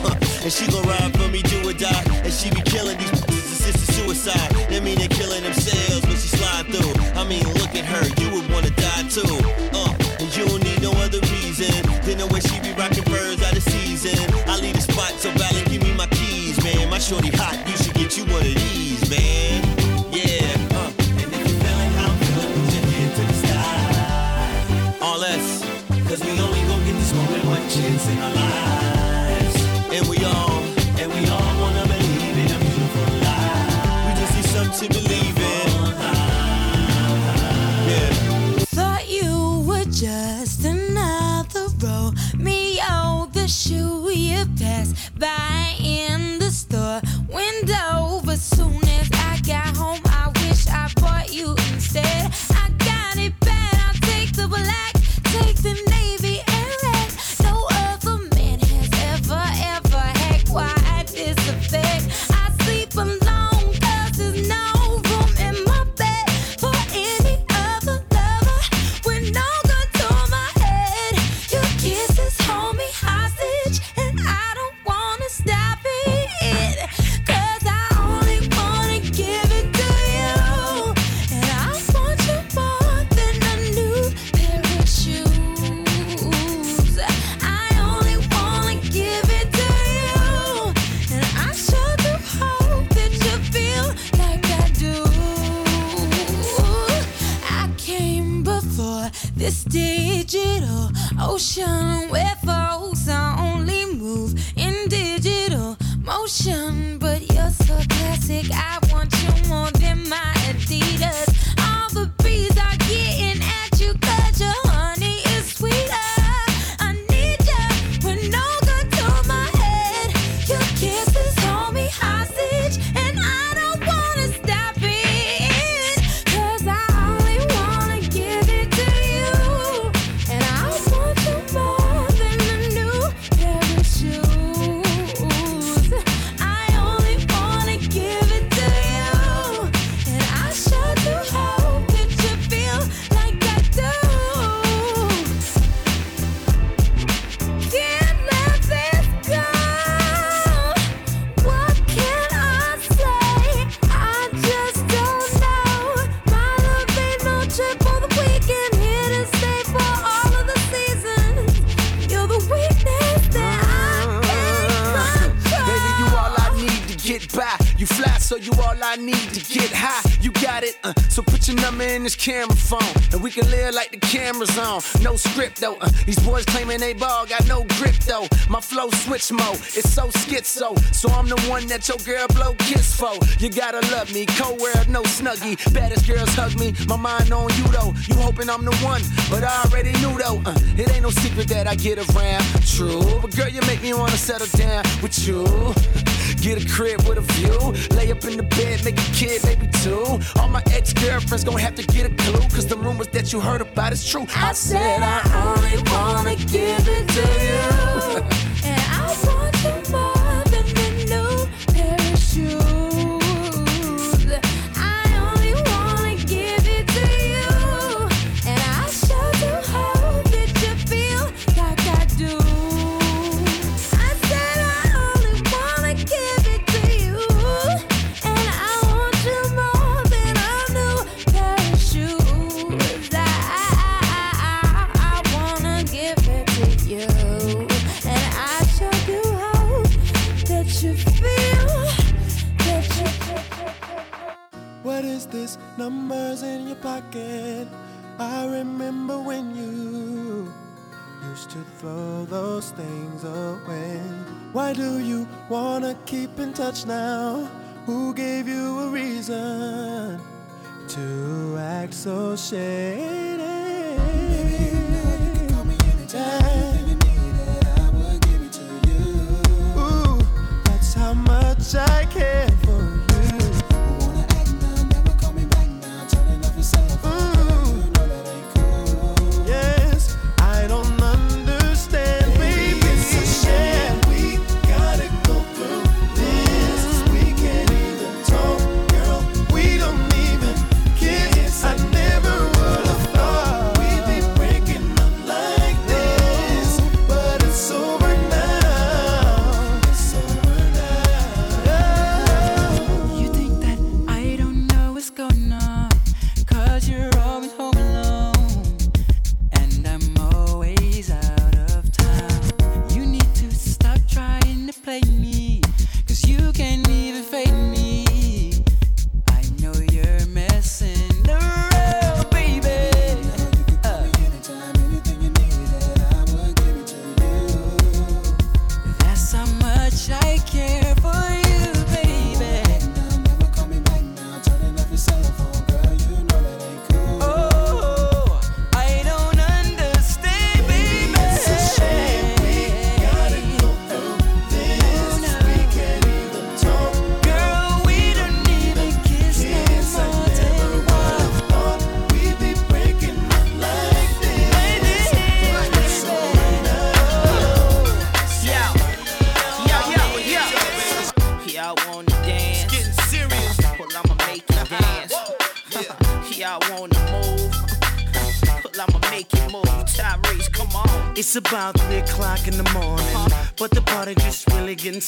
Huh. <laughs> And she gon' ride for me, do or die. And she be killing they ball, got no grip though. My flow switch mode, it's so schizo. So I'm the one that your girl blow kiss for. You gotta love me, cold world, no snuggie. Baddest girls hug me, my mind on you though. You hoping I'm the one, but I already knew though. Uh, it ain't no secret that I get around. True, but girl, you make me wanna settle down with you. Get a crib with a view. Lay up in the bed, make a kid, maybe two. All my ex girlfriends gon' have to get a clue. Cause the rumors that you heard but it's true. I said I only wanna give it to you. Used to throw those things away. Why do you wanna keep in touch now? Who gave you a reason to act so shady?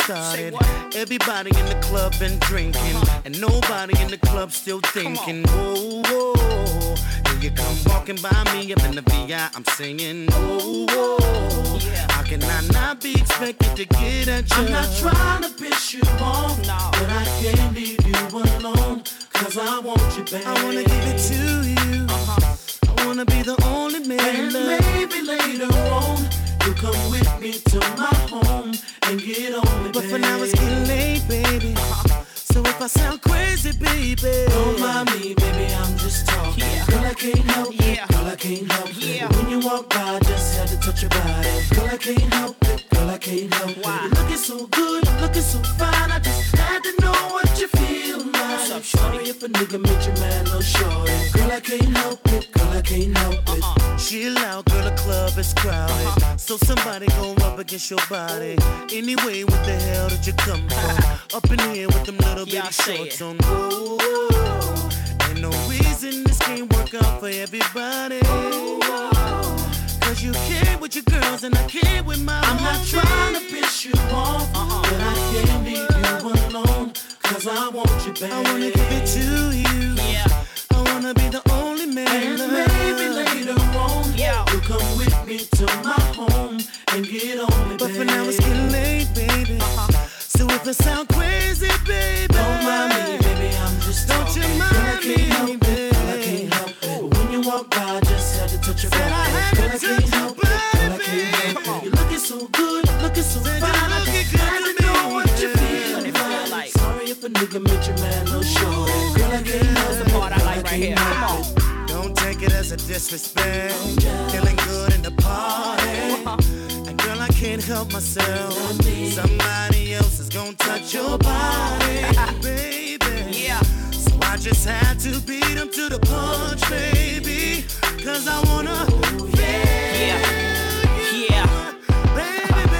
Started. Everybody in the club been drinking, and nobody in the club still thinking. Whoa, whoa, here you come walking by me up in the VI. I'm singing. Whoa, whoa, how can I not be expected to get at you? I'm not trying to piss you off, but I can't leave you alone. Cause I want you, baby. I wanna give it to you. Uh-huh. I wanna be the only man. And maybe later on, you'll come with me to my home if I sound crazy, baby, Don't mind me, baby, I'm just talking. Girl, I can't help it. Girl, I can't help it. When you walk by, I just had to touch your body. Girl, I can't help it. Girl, I can't help it. You're looking so good, you're looking so fine. I just had to know what you feel like. Sorry if a nigga made you mad, no shorty. Girl, I can't help it. Girl, I can't help it. Uh-uh. Chill out, club is crowded. So somebody gon' rub against your body. Anyway, what the hell did you come for? Up in here with them little bitty shorts on. Whoa, whoa. Ain't no reason this can't work out for everybody. Cause you care with your girls and I care with my I'm not trying to piss you off, uh-uh. but I can't leave you alone. Cause I want you, baby. I wanna give it to you. Yeah. I wanna be the only man. And maybe later me to my home and get on me, But baby. for now it's getting late, baby. So if it sound crazy, baby, Don't mind me, baby, I'm just Don't talking. you I mind can't me, help it. Girl, I can't help it. But when you walk by, I just had to touch your Said I body. had to I can't touch help it. Girl, I can't help it. You're looking so good, looking so fine. I just had to know what you feel like. Sorry if a nigga made you mad, as a disrespect. Feeling good in the party. And girl, I can't help myself. Somebody else is gonna touch your body, baby. Yeah. So I just had to beat him to the punch, baby. Cause I wanna. Yeah. Yeah.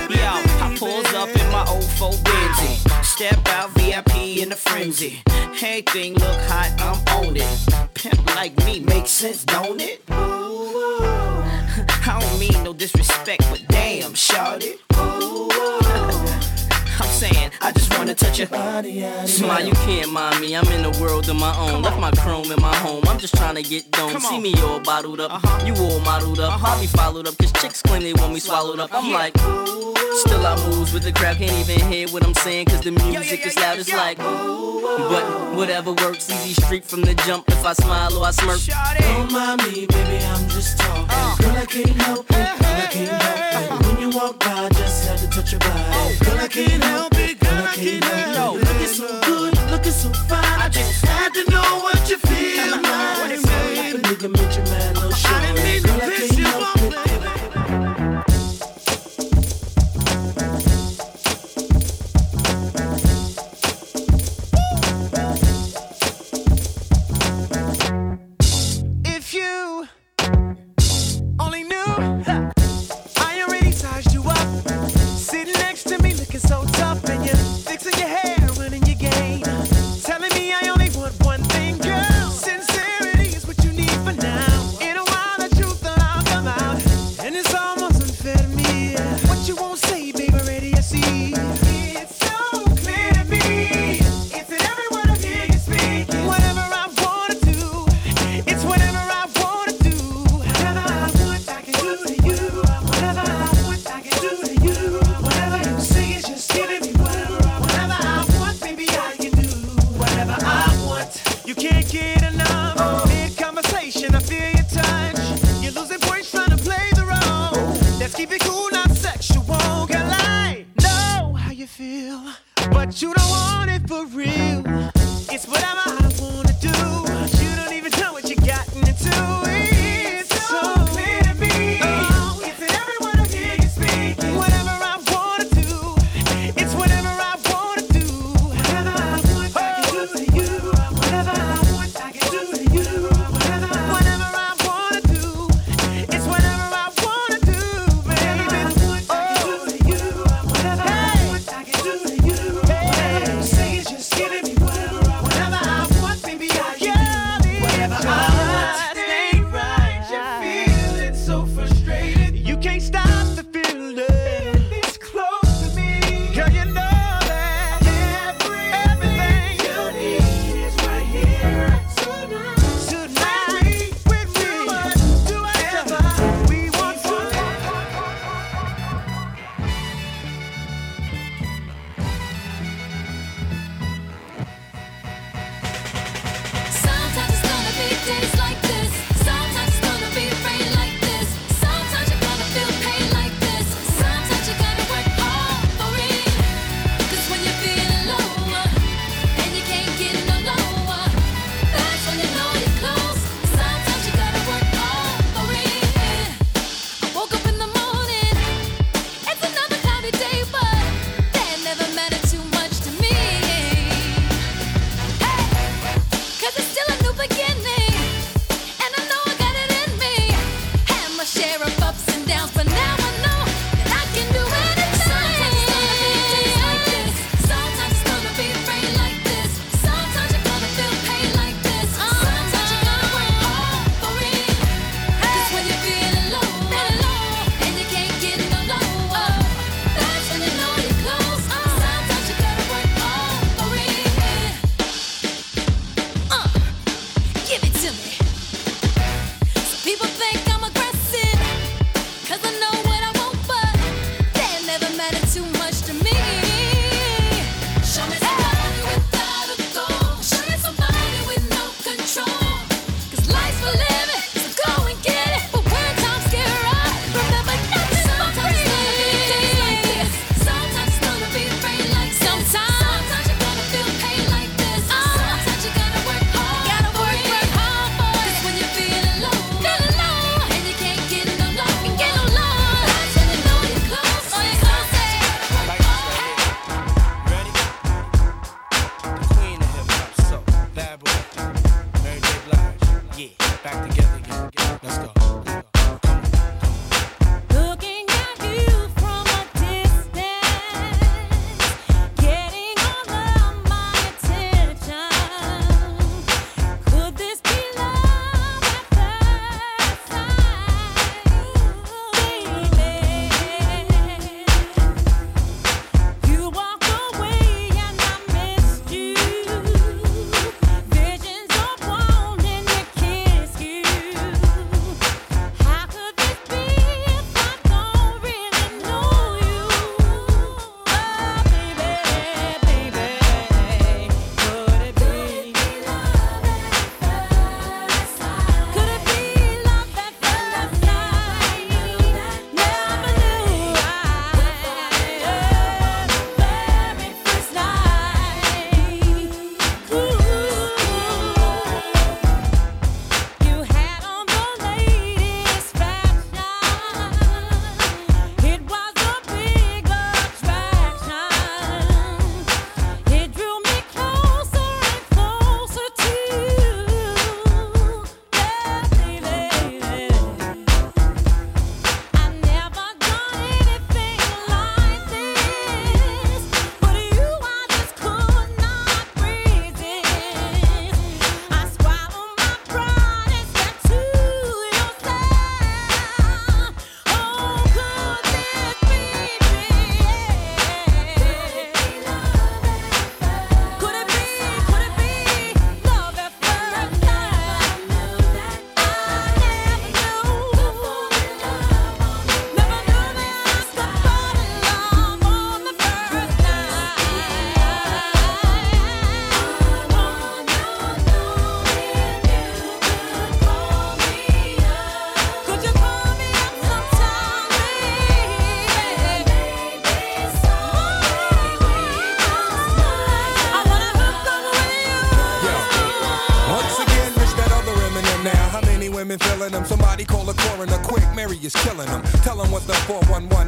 yeah. I pulls up in my old four Benzy. Step out VIP in a frenzy. Everything look hot, I'm on it. Pimp like me makes sense, don't it? <laughs> I don't mean no disrespect, but damn, shawty. <laughs> I'm saying, I just wanna touch your body. Smile, you can't mind me. I'm in a world of my own. Left my chrome in my home. I'm just trying to get done. See me all bottled up. You all modeled up. Probably followed up. Cause chicks claim they want me swallowed up. I'm like, ooh. Still I moves with the crowd, can't even hear what I'm saying, cause the music is loud, it's like, but whatever works, easy street from the jump if I smile or I smirk. Don't mind me, baby, I'm just talking. Girl, I can't help it. Girl, I can't help it. <laughs> When you walk by, just had to touch your body. Girl, I can't help it. Girl, I can't help it. Looking so good, looking so fine. I just had to know what you feel like. Nigga, make your man no show. I didn't mean to piss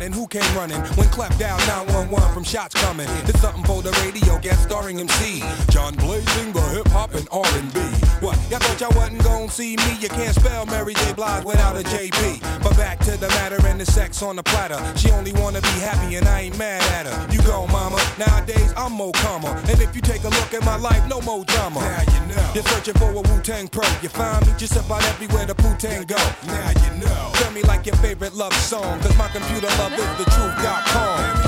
411 and who came running. When clap down 911 from shots coming. It's something for the radio, guest starring MC. John Blazing, the hip hop and R&B. What? Y'all thought y'all wasn't gonna see me? You can't spell Mary J. Blige without a JP. But back to the matter and the sex on the platter. She only wanna be happy and I ain't mad at her. You go, mama. Nowadays I'm more calmer. And if you take a look at my life, no more drama. You're searching for a Wu Tang pro. You find me just about everywhere the Wu Tang go. Now you know. Tell me like your favorite love song. Cause my computer love is the truth.com.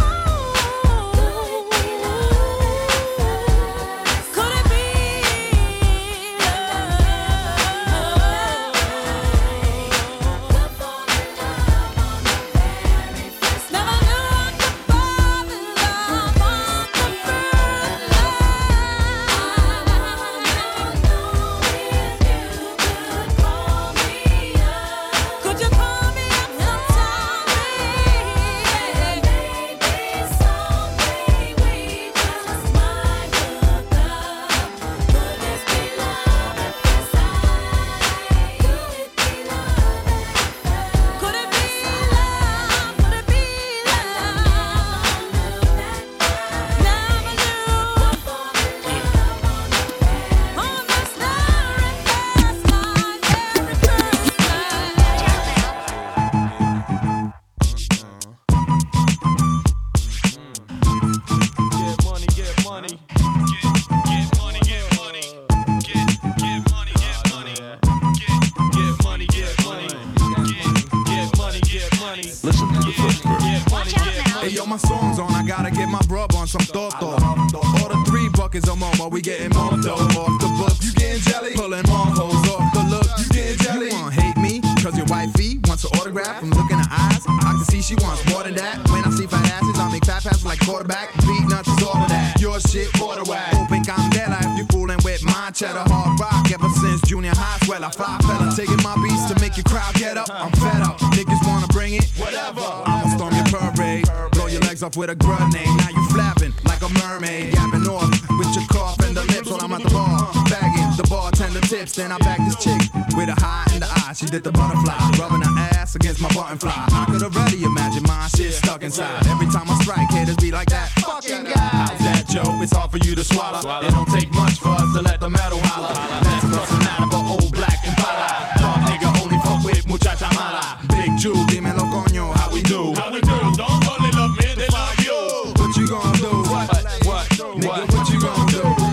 against my fly. I could already imagine my shit stuck inside. Every time I strike, haters be like that. Fucking guy. How's that, Joe? It's hard for you to swallow. It don't take much for us to let the metal holler. That's bustin' out of a old black and Dog nigga only fuck with muchacha mala. Big Jew, dímelo coño, how we do? How we do? Don't only love me, they love you. What you gonna do? What? What? Nigga, what you gonna do?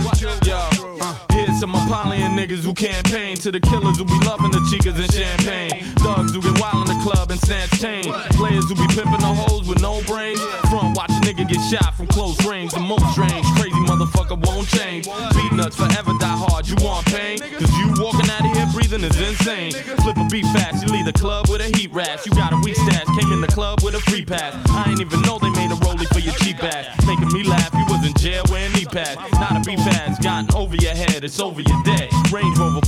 Yo, uh, here's some Apollyon niggas who campaign to the killers who be loving the chicas and who be pimping the hoes with no brains. Front watch a nigga get shot from close range. The most strange, crazy motherfucker won't change. Beatnuts forever die hard. You want pain? Cause you walking out of here breathing is insane. Flip a beat fast, you leave the club with a heat rash. You got a weak stash, came in the club with a free pass. I ain't even know they made a rollie for your cheap ass. Making me laugh, you was in jail wearing knee pads. Not a beef ass, gotten over your head, it's over your dead. Range Rover,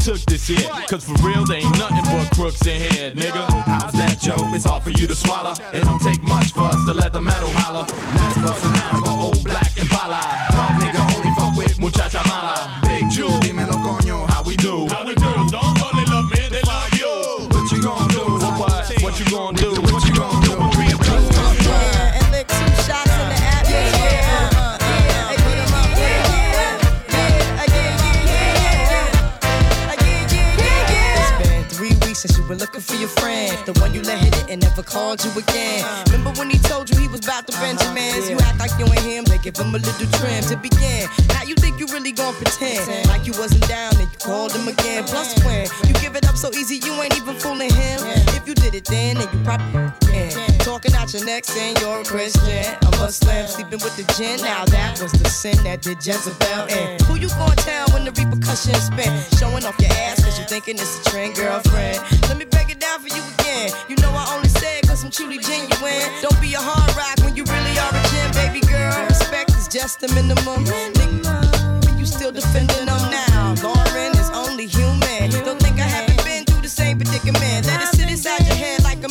took this year. Cause for real, they ain't nothing but crooks in here, nigga. How's that, Joe? It's hard for you to swallow. It don't take much for us to let the metal called you again. Remember when he told you he was about to uh-huh. Benjamins? You act like you ain't him, they give him a little trim to begin. Now you think you really gon' pretend like you wasn't down and you called him again. Plus when you give it up so easy, you ain't even fooling him. If you did it then, then you probably can. Talking out your neck saying you're a Christian, a Muslim, sleeping with the gin. Now that was the sin that did Jezebel in. Who you gonna tell when the repercussions spin? Showing off your ass cause you thinking it's a trend, girlfriend. Let me break it down for you again. You know I only say it cause I'm truly genuine. Don't be a hard rock when you really are a gem, baby girl. Respect is just the minimum. You still defending them now. Lauryn is only human. Don't think I haven't been through the same predicament. Let it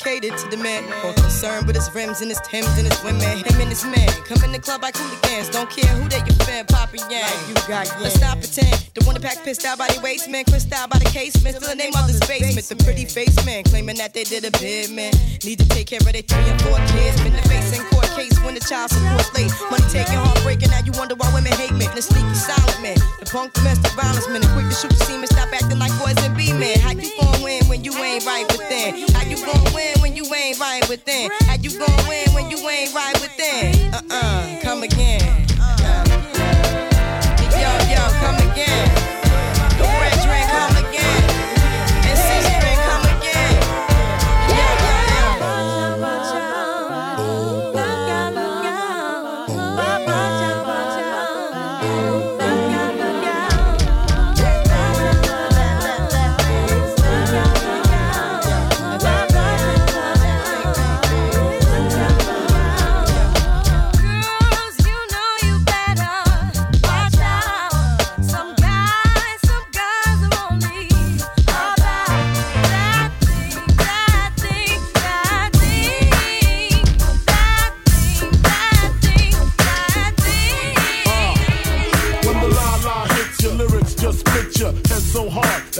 faded to the man. More concerned with his rims and his Timbs and his women. Him and his man come in the club like hooligans. Don't care who they your fan, Papa Yang. you got Let's not pretend. The one that pack pissed out by the waist, man. Crissed out by the casement. Still the name of this basement. The pretty face man claiming that they did a bid, man. Need to take care of their three and four kids. Been the face in court case when the child support's late. Money taking, heartbreaking. Now you wonder why women hate men. The sneaky silent man. The punk domestic violence man. The quick to shoot the semen. Stop acting like boys and be men. How you gon' win when you ain't right within? How you gon' win when you ain't right within? How you gon' win when you ain't right within? Uh uh, come again.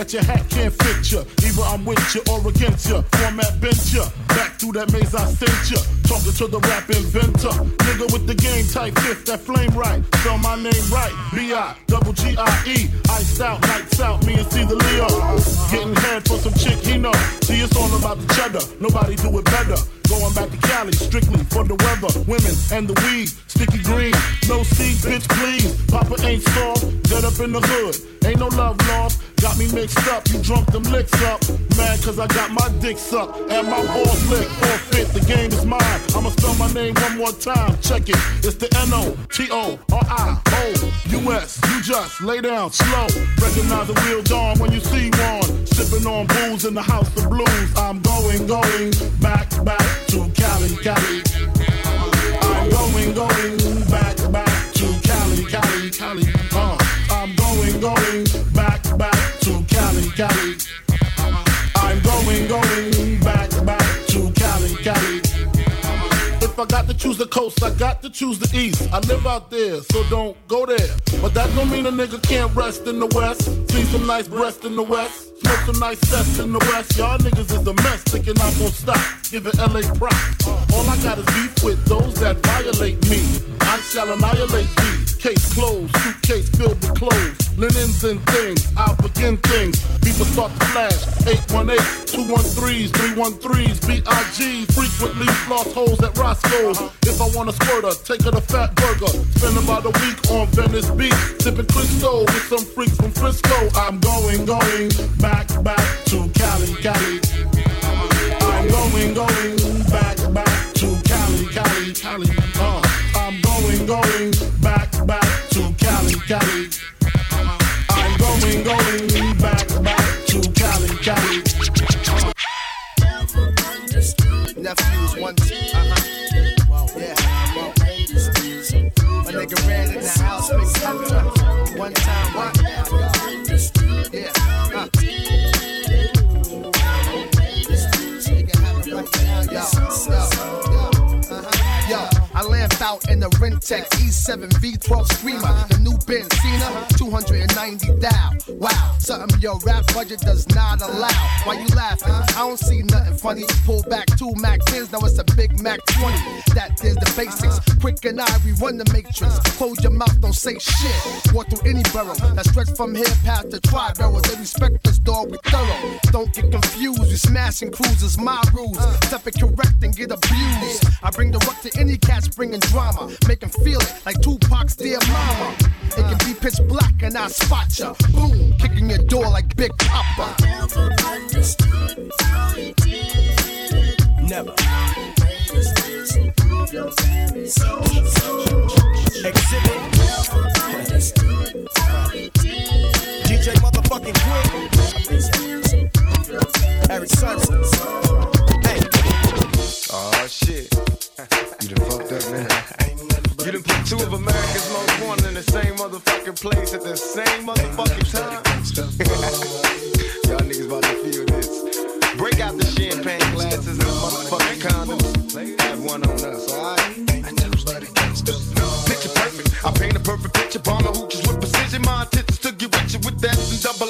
That your hat can't fit ya. Either I'm with you or against ya. Format bent ya. Back through that maze I sent ya. Talking to the rap inventor. Nigga with the game type fifth, that flame right. Spell my name right. B-I, double G-I-E. Iced out, lights out, me and see the Leo. Getting head for some chick he know. See, it's all about the cheddar. Nobody do it better. Going back to Cali, strictly for the weather, women, and the weed. Sticky green, no seed, bitch, please. Papa ain't soft, dead up in the hood. Ain't no love lost. Got me mixed up, you drunk them licks up. Mad cause I got my dick sucked and my balls licked. Forfeit, the game is mine. I'ma spell my name one more time. Check it. It's the N-O-T-O-R-I-O-U-S. You just lay down slow. Recognize the real dawn when you see one. Sipping on booze in the house of blues. I'm going, going back, back to Cali, Cali. I'm going, going back, back to Cali, Cali, Cali. Uh, I'm going, going I got to choose the coast, I got to choose the east. I live out there, so don't go there. But that don't mean a nigga can't rest in the west. See some nice breast in the west. Smoke some nice cess in the west. Y'all niggas is a mess, thinking I'm gonna stop. Giving LA props. All I got is beef with those that violate me. I shall annihilate thee. Case closed, suitcase filled with clothes. Linens and things, I'll begin things. People start to flash. 818, 213s, 313s, BIG. Frequently floss holes at Roscoe's. If I want a squirter, take her to Fatburger. Spend about a week on Venice Beach. Sipping Cristo with some freaks from Frisco. I'm going, going back, back to Cali, Cali. I'm going, going back, back to Cali, Cali, Cali. Uh, I'm going, going back, back to Cali, Cali. I'm going, going back, back to Cali, Cali. Nephews, one, uh-huh. Nigga ran in the house, big. One time, what? Yeah, uh. Yo, yo, yo, I laughed out in the Rentec E7 V12 Screamer, the new Benzina, 290 dial. Wow, something your rap budget does not allow. Why you laughing? I don't see nothing funny. Pull back two Mac 10s, now it's a Big Mac 20. That is the basics. Quik and I, we run the matrix. Close your mouth, don't say shit. Walk through any borough that stretch from here past the tri barrels. They respect us, dog, we thorough. Don't get confused, we smashing cruisers, my rules. Step it correct and get abused. I bring the ruck to any cats bringing drama. Make 'em feel it like Tupac's dear mama. It can be pitch black and I spot ya. Boom, kicking your door like Big Papa. Never. Exhibit. DJ motherfucking Quik. Eric Sunson. Hey. Oh shit. You done fucked up, man. <laughs> You done put two of America's most wanted in the same motherfucking place at the same motherfucking time. <laughs> Y'all niggas about to feel this. Break out the champagne glasses and the motherfucking Have one on us, alright? Picture perfect. I paint a perfect picture. Bomb my hooches with precision. My intentions to get with you with that and double OP.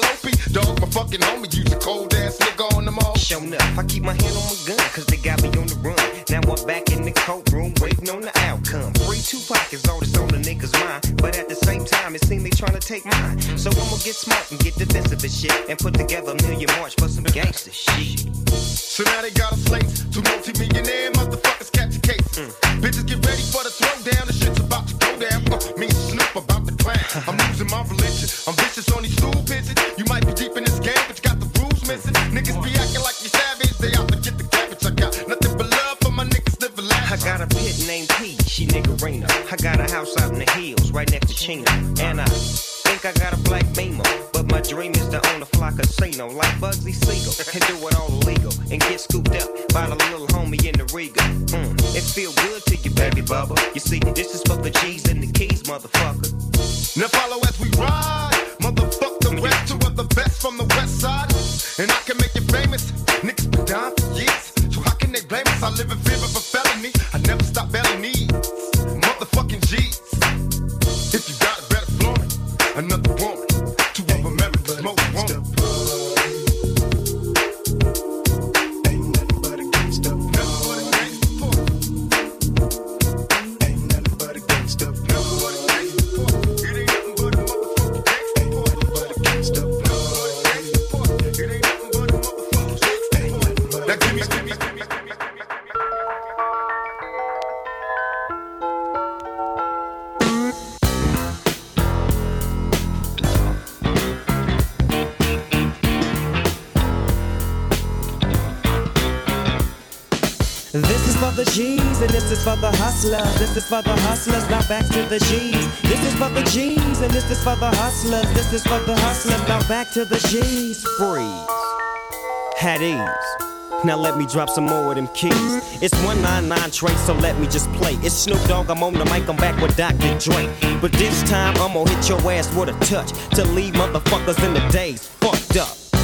Dog, my fucking homie. Use a cold ass nigga on them all. Shown up, I keep my hand on my gun, cause they got me on the run. Now I'm back in the courtroom, waiting on the outcome. Free Tupac is all that's on the niggas' mind. But at the same time, it seems they trying to take mine. So I'ma get smart and get defensive and shit. And put together a million march for some gangster shit. So now they got a slate. Two multi-millionaire motherfuckers catch a case. Bitches get ready for the throwdown. The shit's about to go down. Uh, me and Snoop about to clown. I'm losing my religion. I'm vicious on these stool pigeons. You might be deep in this game, but you Niggas be acting like you savage. They out to get the cabbage. I got nothing but love for my niggas living I got a pit named P, she niggerina. I got a house out in the hills, right next to Chino. And I think I got a black Beamer. But my dream is to own a fly casino like Bugsy Siegel. And do it all illegal. And get scooped up by the little homie in the Riga. Mm, it feel good to you, baby bubba. You see, this is for the G's and the keys, motherfucker. Now follow as we ride. Motherfuck the rest, of the best from the west side. And I can make you famous. Niggas been down for years. So how can they blame us? I live in fear of a felony. I never stop belly needs. Motherfucking G's. If you got it, better flaunt it. Another woman. And this is for the hustlers. This is for the hustlers, now back to the G's. This is for the G's and this is for the hustlers. This is for the hustlers, now back to the G's. Freeze. Had ease. Now let me drop some more of them keys. It's 199 trace, so let me just play. It's Snoop Dogg, I'm on the mic, I'm back with Dr. Dre. But this time I'm gonna hit your ass with a touch to leave motherfuckers in the up.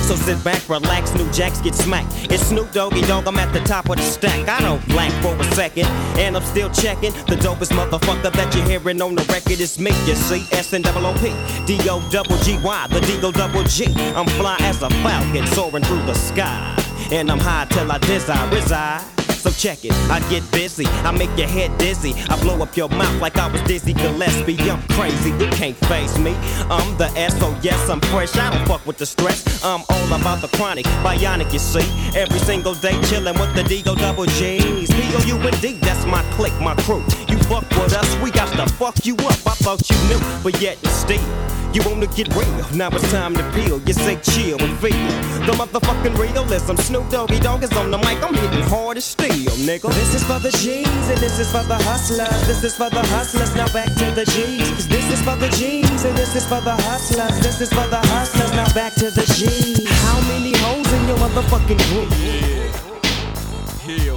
So sit back, relax, new jacks get smacked. It's Snoop Doggy Dogg, I'm at the top of the stack. I don't blank for a second, and I'm still checking. The dopest motherfucker that you're hearing on the record is me, you see. S N double O P, D O double G Y, the D O double G. I'm fly as a falcon, soaring through the sky. And I'm high till I desire reside. Check it, I get busy, I make your head dizzy. I blow up your mouth like I was Dizzy Gillespie. I'm crazy, you can't face me. I'm the S, so yes, I'm fresh. I don't fuck with the stress. I'm all about the chronic, bionic, you see. Every single day chillin' with the D-O double G's. P-O-U-N-D, that's my clique, my crew. You fuck with us, we got to fuck you up. I thought you knew, but yet and still. You wanna get real, now it's time to peel. You say chill and feel the motherfucking realism. Snoop Doggy Dogg is on the mic, I'm hitting hard as steel, nigga. This is for the G's and this is for the hustlers. This is for the hustlers, now back to the G's. 'Cause This is for the G's and this is for the hustlers. This is for the hustlers, now back to the G's. How many hoes in your motherfucking group? Yeah. know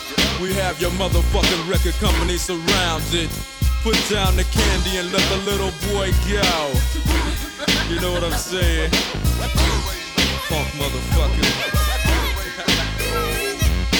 We have your motherfucking record company surrounded. Put down the candy and let the little boy go. You know what I'm saying? Funk motherfucker.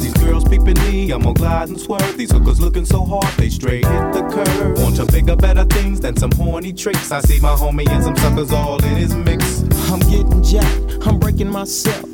These girls peeping me, I'm gonna glide and swerve. These hookers looking so hard, they straight hit the curve. Want to bigger, better things than some horny tricks. I see my homie and some suckers all in his mix. I'm getting jacked, I'm breaking myself.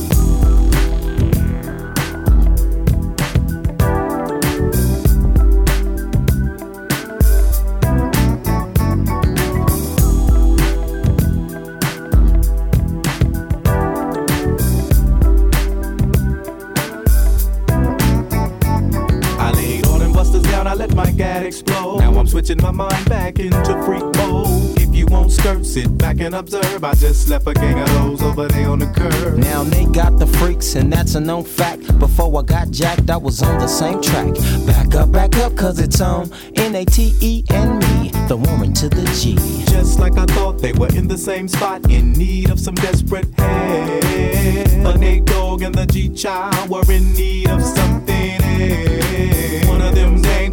Switching my mind back into freak mode. If you won't skirt, sit back and observe. I just left a gang of those over there on the curb. Now they got the freaks, and that's a known fact. Before I got jacked, I was on the same track. Back up, back up, cause it's on N A T E and me, the woman to the G. Just like I thought they were in the same spot, in need of some desperate help. The Nate Dogg and the G Child were in need of something else. One of them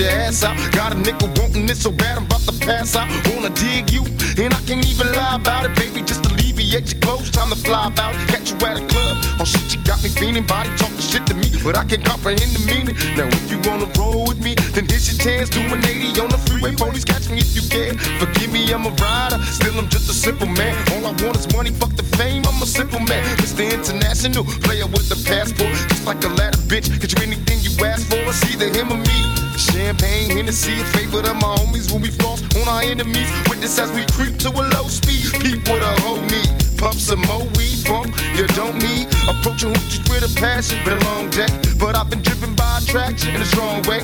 your hips and push your ass out. Got a nickel wanting it so bad I'm about to pass out. Wanna dig you, and I can't even lie about it, baby. Just alleviate your clothes, time to fly about. Catch you at a club. Oh shit, you got me feeling, body talking shit to me, but I can't comprehend the meaning. Now if you wanna roll with me, then here's your chance. Doing 80 on the freeway, police catch me if you can. Forgive me, I'm a rider, still I'm just a simple man. All I want is money, fuck the fame. I'm a simple man, Mr. International player with the passport, just like a ladder, bitch. Get you anything you ask for, it's either him or me. Champagne, Hennessy, a favorite of my homies when we floss on our enemies. Witness as we creep to a low speed. Peep with a need. Puff some more weed, bump you don't need. Approaching hoochies with a passion, been a long day. But I've been driven by attraction in a strong way.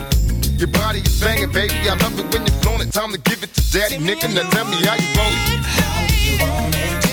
Your body is banging, baby. I love it when you're it. Time to give it to daddy, nigga. Now tell me how you want it. Now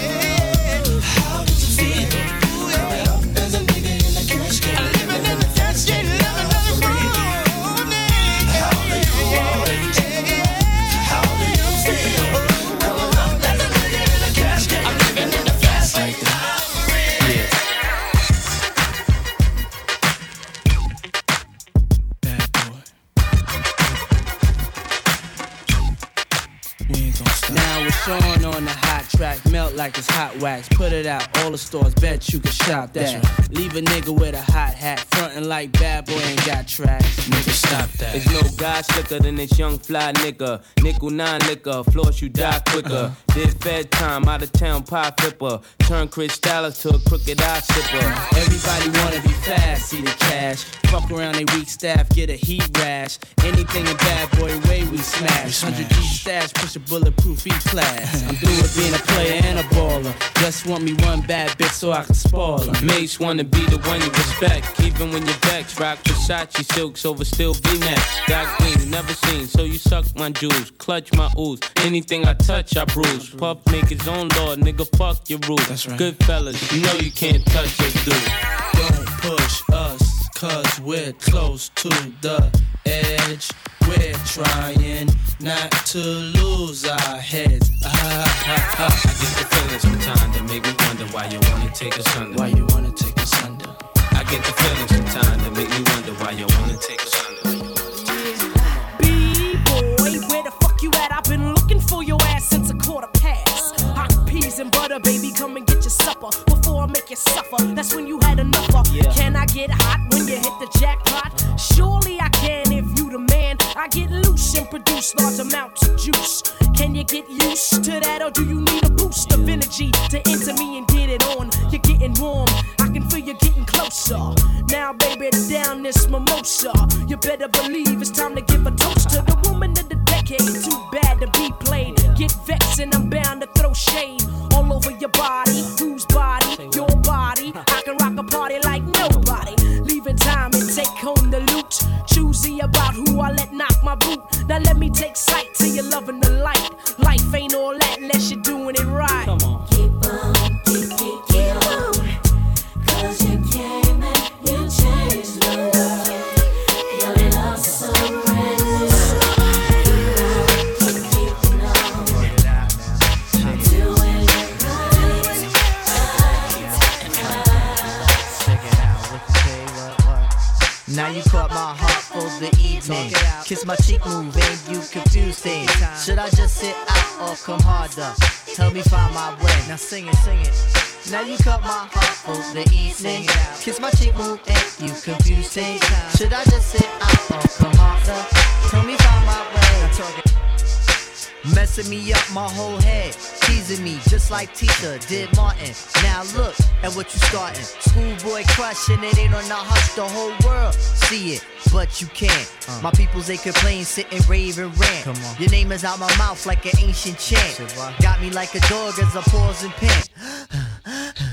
track, melt like it's hot wax. Put it out, all the stores, bet you can shop that. Leave a nigga with a hot hat, frontin' like bad boy ain't got tracks. Nigga, stop that. There's no guy slicker than this young fly nigga. Nickel nine liquor, floss you die quicker. Uh-huh. Did fed time, out of town pie flipper. Turn Chris Dallas to a crooked eye sipper. Everybody wanna be fast, see the cash. Fuck around they weak staff, get a heat rash. Anything in bad boy way we smash. 100 G stash, push a bulletproof E class. <laughs> I'm through with being a player and a baller. Just want me one bad bitch so I can spoil her. Mates wanna be the one you respect, even when you're vexed. Rock Versace silks over still V-necks. Got green, never never seen. So you suck my jewels, clutch my ooze. Anything I touch, I bruise. Puff make his own law, nigga, fuck your rules. That's right. Good fellas, you know you can't touch us, dude. Don't push us, cause we're close to the edge. We're trying not to lose our heads. Ah, ah, ah. I get the feeling sometimes that make me wonder why you wanna take us under. Why you wanna take us under? I get the feeling sometimes that make me wonder why you wanna take us under. B-boy, where the fuck you at? I've been looking for your ass since a quarter past. Hot peas and butter, baby, come and get your supper before I make you suffer. That's when you had enough of. Can I get hot when you hit the jackpot? Surely I can if you the man. I get loose and produce large amounts of juice. Can you get used to that, or do you need a boost of energy to enter me and get it on? You're getting warm. I can feel you getting closer. Now, baby, down this mimosa. You better believe it's time to give a toast to the woman the decade. Too bad to be played. Get vexed and I'm bound to throw shade all over your body. Whose body? Your body. I can rock a party like nobody. Leaving time and take home the loot. Choosy about who I let knock my boot. Now let me take sight Kiss my cheek move, ain't you confused thing? Should I just sit out or come harder? Tell me find my way. Now sing it, sing it. Now you cut my heart for the evening. Kiss my cheek move, ain't you confused thing? Should I just sit out or come harder? Tell me find my way. Messing me up my whole head, teasing me just like Tisha did Martin. Now look at what you starting. Schoolboy crush and it ain't on the hush. The whole world see it, but you can't. My peoples they complain, sit and rave and rant. Your name is out my mouth like an ancient chant. Got me like a dog as a pause and pant. <gasps> <laughs>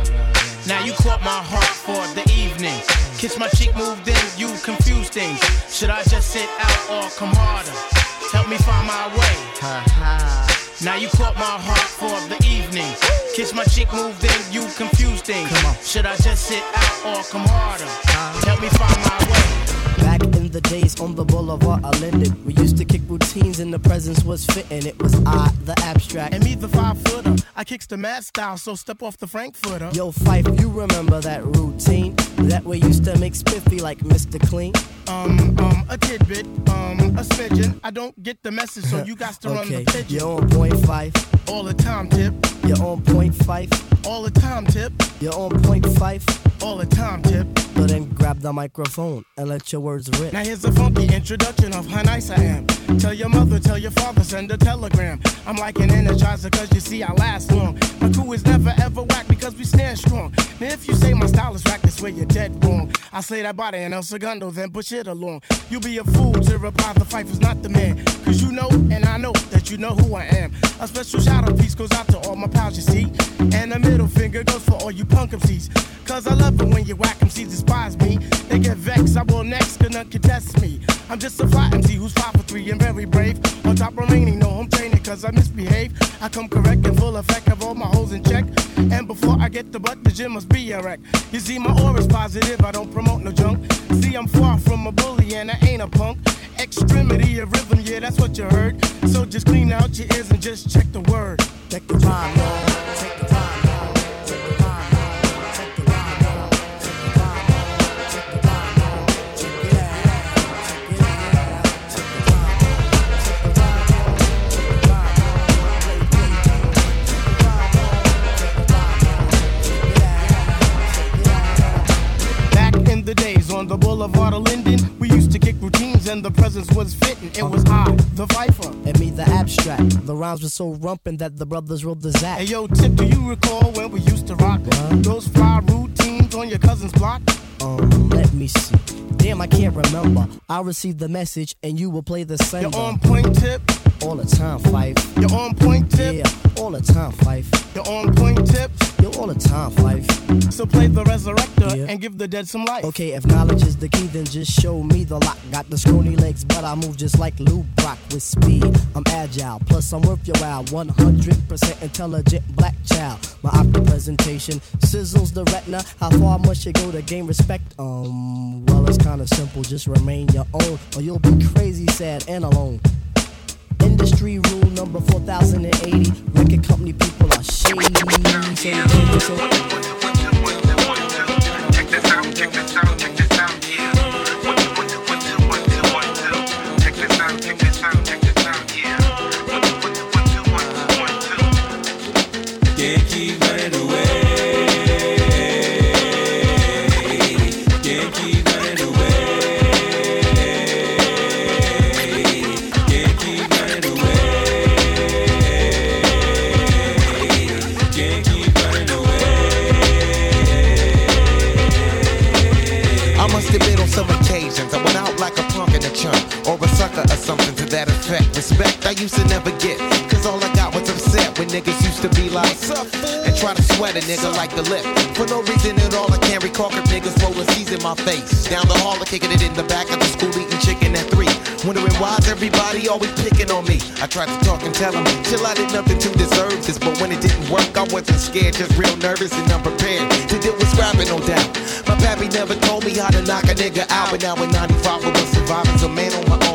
Now you caught my heart for the evening. Kiss my cheek, move, then you confused things. Should I just sit out or come harder? Help me find my way. Now you caught my heart for the evening. Kiss my cheek, move, then you confuse things. Should I just sit out or come harder? Help me find my way. The days on the boulevard of Linden, we used to kick routines and the presence was fitting. It was I, the abstract. And me, the five footer. I kicks the mad style, so step off the Frankfurter. Yo, Phife, you remember that routine? That we used to make spiffy like Mr. Clean? Um, um, a tidbit, um, a smidgen. I don't get the message, so you got to run Okay, the pigeon. you're on point Phife. All the time, tip. You're on point Phife. All the time, tip. You're on point Phife. All the time, tip. So then grab the microphone and let your words rip. Now here's a funky introduction of how nice I am. Tell your mother, tell your father, send a telegram. I'm like an energizer, cause you see I last long. My crew is never ever whack because we stand strong. Now if you say my style is whack, that's where you're dead wrong. I slay that body and El Segundo, then push it along. You be a fool to reply the fight was not the man. Cause you know, and I know that you know who I am. A special shout out piece goes out to all my pals, you see. And a middle finger goes for all you punk MCs. Cause I love it when you whack MCs despise me. They get vexed, I will next, can none contest me. I'm just a fly MC who's five for three and very brave. On top remaining, no home training cause I misbehave. I come correct and full effect, have all my holes in check. And before I get the butt, the gym must be a wreck. You see, my aura's positive, I don't promote no junk. See, I'm far from a bully and I ain't a punk. Extremity of rhythm, yeah, that's what you heard. So just clean out your ears and just check the word. Check the rhyme, the days on the boulevard of Linden, we used to kick routines and the presence was fitting. It was I, the Phifer. And me, the abstract. The rhymes were so rumpin' that the brothers wrote the zack. Hey yo, Tip, do you recall when we used to rock those fly routines on your cousin's block? Um, let me see. Damn, I can't remember. I received the message and you will play the same. You're on point, Tip. All the time, Phife. You're on point, Tip. Yeah, all the time, Phife. You're on point, Tip. You're all the time, Phife. So play the resurrector and give the dead some life. Okay, if knowledge is the key, then just show me the lock. Got the scrawny legs, but I move just like Lou Brock with speed. I'm agile, plus I'm worth your while. 100% intelligent black child. My opera presentation sizzles the retina. How far must you go to gain respect? Um, well, it's kinda simple. Just remain your own, or you'll be crazy, sad, and alone. Rule number 4080. Record company people are shady. So, so, Can't used to never get Cause all I got was upset when niggas used to be like And try to sweat a nigga like the lip. For no reason at all I can't recall Cause niggas rolling C's in my face. Down the hall or kicking it in the back of the school eating chicken at three. Wondering why's everybody always picking on me? I tried to talk and tell them Chill I did nothing to deserve this. But when it didn't work I wasn't scared Just real nervous and unprepared To deal with scrapping no doubt. My pappy never told me how to knock a nigga out But now in 95 I was surviving. A man on my own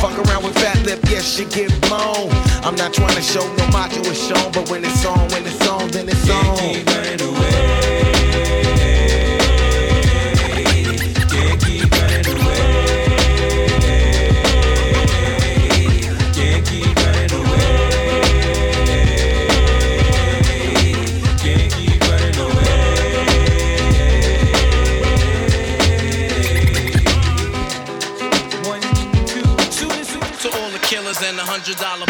Fuck around with fat lip, yes, she get blown. I'm not trying to show no macho is shown, but when it's on, when it's on, then it's on. Hundred dollar.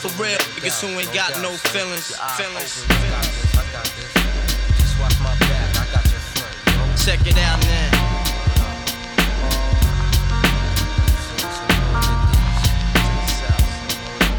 For real, niggas who ain't got no feelings. Feelings. Check it out now.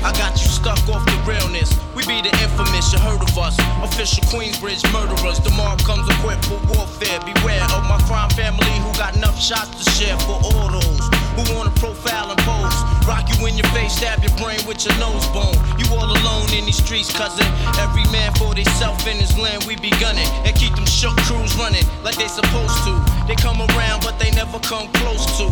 I got you stuck off the realness. We be the infamous, you heard of us. Official Queensbridge murderers. Mobb comes equipped for warfare. Beware of my crime family who got enough shots to share for all those who wanna profile and pose. Rock you in your face, stab your brain with your nose bone. You all alone in these streets, cousin. Every man for theyself in his land, we be gunning. And keep them shook crews running like they supposed to. They come around, but they never come close to.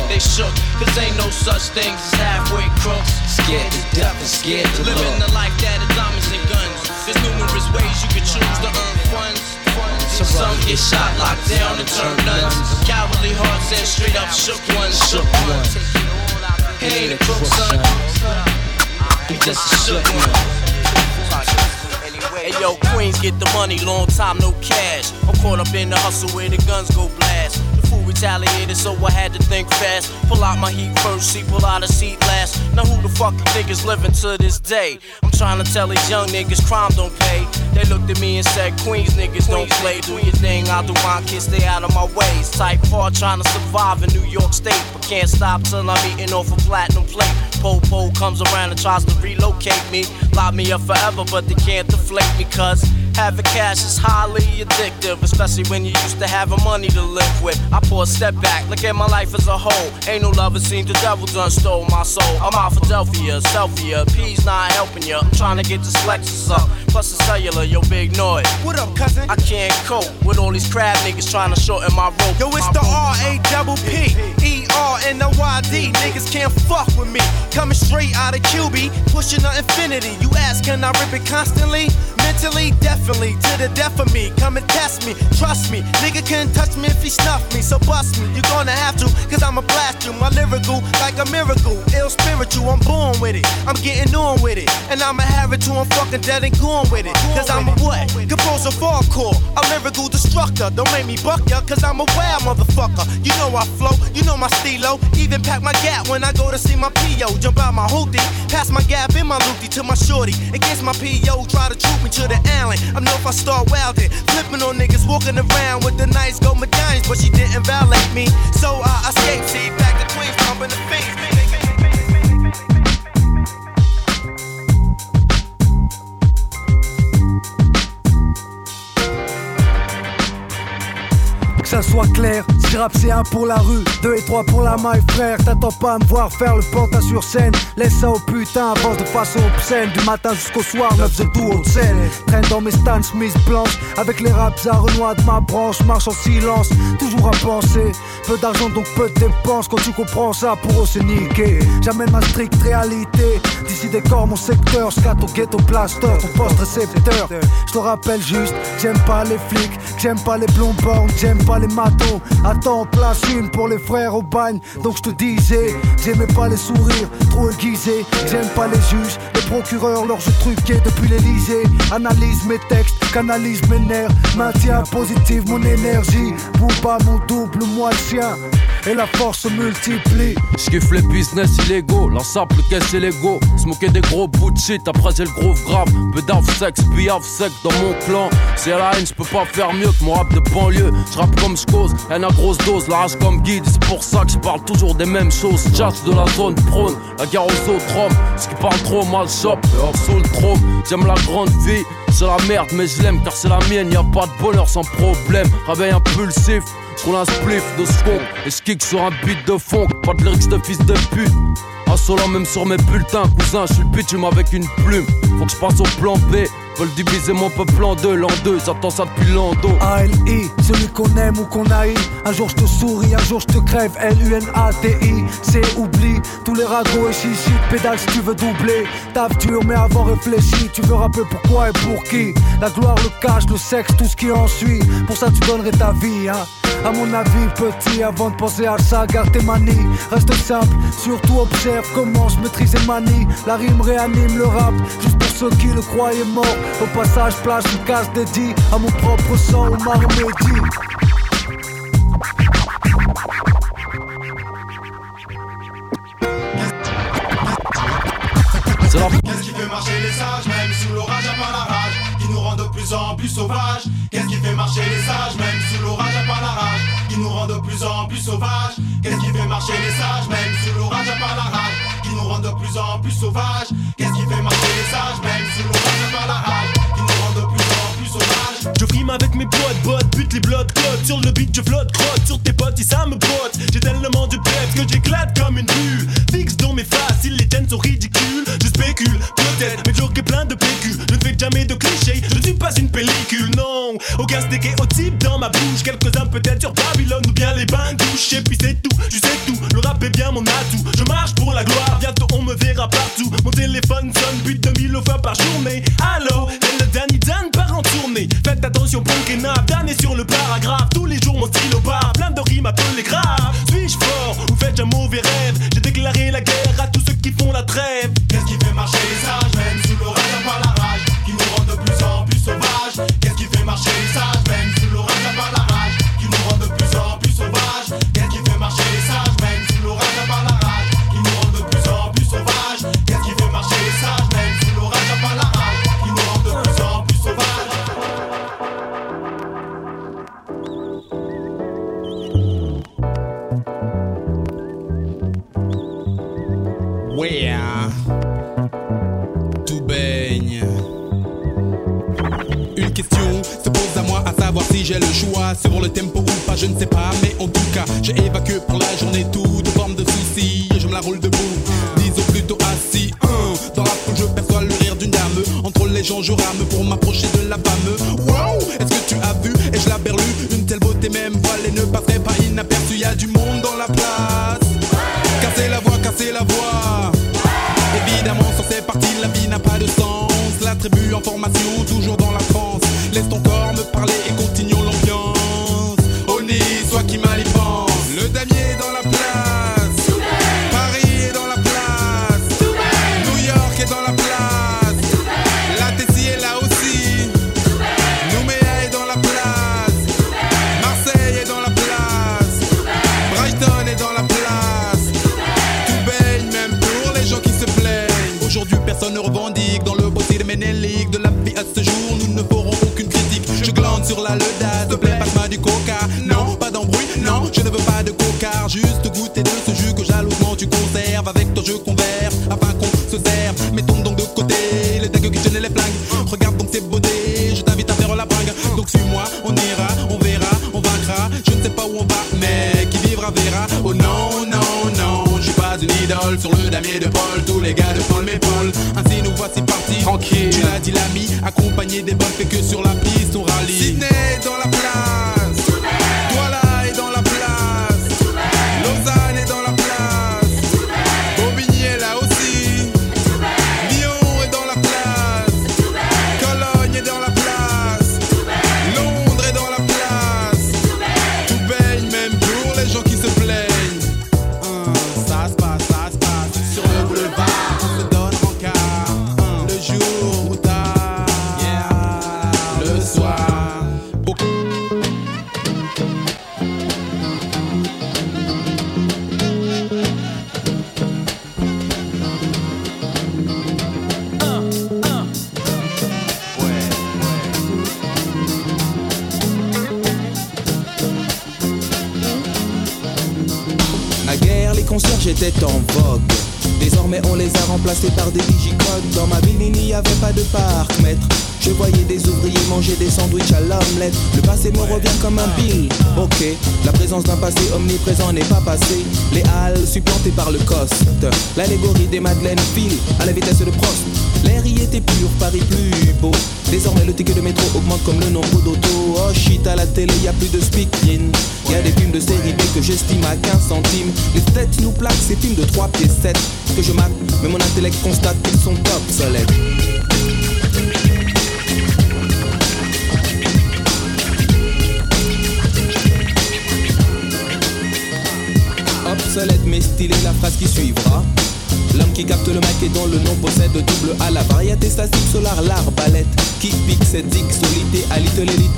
They shook. Cause ain't no such things as halfway crooks. Scared to death and scared to. Living the life that is diamonds and guns. There's numerous ways you can choose to earn funds. Some get shot, locked down, and turn nuns. Cowardly hearts and straight up shook ones. Shook ones. He ain't a crook, son. He just a shook one. Hey yo, Queens get the money, long time no cash. I'm caught up in the hustle where the guns go blast. The food we retaliated, so I had to think fast. Pull out my heat first, see, pull out a seat last. Now who the fuck you think is living to this day? I'm trying to tell these young niggas crime don't pay. They looked at me and said, Queens niggas don't play. Do your thing, I'll do my kids, stay out of my ways. Type hard trying to survive in New York State, but can't stop till I'm eating off a platinum plate. Po-po comes around and tries to relocate me. Lock me up forever, but they can't deflate me, cuz having cash is highly addictive, especially when you used to have having money to live with. I pull a step back, look at my life as a whole. Ain't no love, it seems the devil done stole my soul. I'm out Philadelphia, selfie, P's not helping you. I'm trying to get this Lexus up. Plus the cellular, yo, big noise. What up, cousin? I can't cope with all these crab niggas trying to shorten my rope. Yo, it's the R A double P E R N O Y D. Niggas can't fuck with me. Coming straight out of QB, pushing the Infiniti. You ask, can I rip it constantly? Mentally, definitely, to the death of me. Come and test me, trust me. Nigga can't touch me if he snuff me, so bust me. You're gonna have to, cause I'ma blast you. My lyrical, like a miracle. Ill spiritual, I'm born with it. I'm getting on with it. And I'ma have it till I'm fucking dead and gone with it. Cause I'm a what? Composer hardcore. A lyrical destructor. Don't make me buck ya, cause I'm a wild motherfucker. You know I flow, you know my stilo. Even pack my gap when I go to see my PO. Jump out my hoopty, pass my gap in my loopty to my shorty. Against my PO, try to troop me to the alley. I know if I start wildin', flipping on niggas walking around with the nice gold medallions, but she didn't violate me. So I escaped, see, back to Queens, pumping the face. Que ça soit clair, si rap c'est un pour la rue, deux et trois pour la maille frère, t'attends pas à me voir faire le pantin sur scène, laisse ça au putain, avance de façon obscène, du matin jusqu'au soir, neuf de tout au scène, traîne dans mes Stan Smith blanches, avec les raps à renois de ma branche, marche en silence, toujours à penser, peu d'argent donc peu de dépenses, quand tu comprends ça, pour eux c'est niqué, j'amène ma stricte réalité, d'ici décor mon secteur, scat au ghetto plaster, ton poste récepteur, je te rappelle juste, j'aime pas les flics, j'aime pas les bornes, j'aime pas les matos. Attends, place une pour les frères au bagne. Donc je te disais, j'aimais pas les sourires trop aiguisés. J'aime pas les juges, les procureurs, leurs jeux truqués depuis l'Elysée. Analyse mes textes, canalise mes nerfs. Maintiens positive mon énergie. Bouba mon double, moi le sien. Et la force se multiplie. J'kiffe les business illégaux, l'ensemble caisse l'ego. Smoker des gros bouts de shit, après c'est le groove grave. Peu d'ave sexe, piaf sec dans mon clan. C'est la haine, j'peux pas faire mieux que mon rap de banlieue. J'rappe comme j'cause, haine à grosse dose, la rage comme guide. C'est pour ça que j'parle toujours des mêmes choses. Jazz de la zone prône, la guerre aux autres hommes. Ce qui parle trop mal shop, hors sous le trône. J'aime la grande vie, c'est la merde, mais je l'aime car c'est la mienne. Y a pas de bonheur sans problème. Réveil impulsif. J'roule un spliff de skunk et j'kick sur un beat de funk. Pas de lyrics de fils de pute. Insolent même sur mes bulletins, cousin, j'suis le bitume avec une plume. Faut que j'passe au plan B. Veulent diviser mon peuple en deux, l'an deux, j'attends ça depuis l'ando. A-L-I, celui qu'on aime ou qu'on haït. Un jour je te souris, un jour je te crève. L-U-N-A-T-I, c'est oubli. Tous les ragots et chichi, pédale si tu veux doubler. Taf dur, mais avant réfléchi. Tu veux rappeler pourquoi et pour qui? La gloire, le cash, le sexe, tout ce qui en suit. Pour ça, tu donnerais ta vie, hein. À mon avis, petit, avant de penser à ça, garde tes manies. Reste simple, surtout observe comment je maîtrise et manie. La rime réanime le rap, juste pour ceux qui le croyaient mort. Au passage, place une case dédiée à mon propre sang, au Marmédi. Qu'est-ce qui fait marcher les sages, même sous l'orage à pas la rage, qui nous rend de plus en plus sauvages. Qu'est-ce qui fait marcher les sages, même sous l'orage à pas la rage, qui nous rend de plus en plus sauvages. Qu'est-ce qui fait marcher les sages, même sous l'orage à pas la rage, nous de plus en plus sauvages. Qu'est-ce qui fait marcher les sages, même sous l'orage à pas la rage, avec mes potes, bottes, bute les blood codes Sur le beat je flotte, crotte. Sur tes potes et ça me botte. J'ai tellement de bêtes que j'éclate comme une bulle. Fixe dans mes faces, ils les tiennent sont ridicules Je spécule, peut-être, mais j'aurai plein de PQ Je ne fais jamais de clichés, je ne suis pas une pellicule, non. Aucun stéréotype dans ma bouche. Quelques-uns peut-être sur Babylone ou bien les bingouches Et puis c'est tout, je sais tout, le rap est bien mon atout. Je marche pour la gloire, bientôt on me verra partout. Mon téléphone sonne plus de 2000 fois par journée. Allô, c'est le Danny Dan part en tournée. Faites attention, nap, Dan est sur le paragraphe. Tous les jours mon stylo part, plein de rimes appelées graves. Suis-je fort ou fais-je un mauvais rêve? J'ai déclaré la guerre à tous ceux qui font la trêve. Qu'est-ce qui fait marcher les sages, Ouais, tout baigne. Une question se pose à moi à savoir si j'ai le choix sur le tempo ou pas, je ne sais pas. Mais en tout cas, j'ai évacué pour la journée toute forme de soucis je me la roule debout. Disons plutôt assis. Hein. Dans la foule, je perçois le rire d'une dame. Entre les gens, je rame pour m'approcher de la femme. Wow, est-ce que tu as vu? Et je la berlue, une telle beauté même voilée ne passerait pas inaperçue. Y a du monde tribu en formation, toujours dans la France. Laisse ton corps me parler omniprésent n'est pas passé. Les halles supplantées par le coste. L'allégorie des Madeleines file à la vitesse de Prost. L'air y était pur, Paris plus beau. Désormais, le ticket de métro augmente comme le nombre d'autos. Oh shit, à la télé, y a plus de speaking. Y a des films de série B que j'estime à 15 centimes. Les têtes nous plaquent ces films de 3 pieds 7 que je mate, mais mon intellect constate qu'ils sont obsolètes. Qui suivra. L'homme qui capte le mic et dont le nom possède double A La variété statique solar, l'arbalète Qui pique cette zig solité à little elite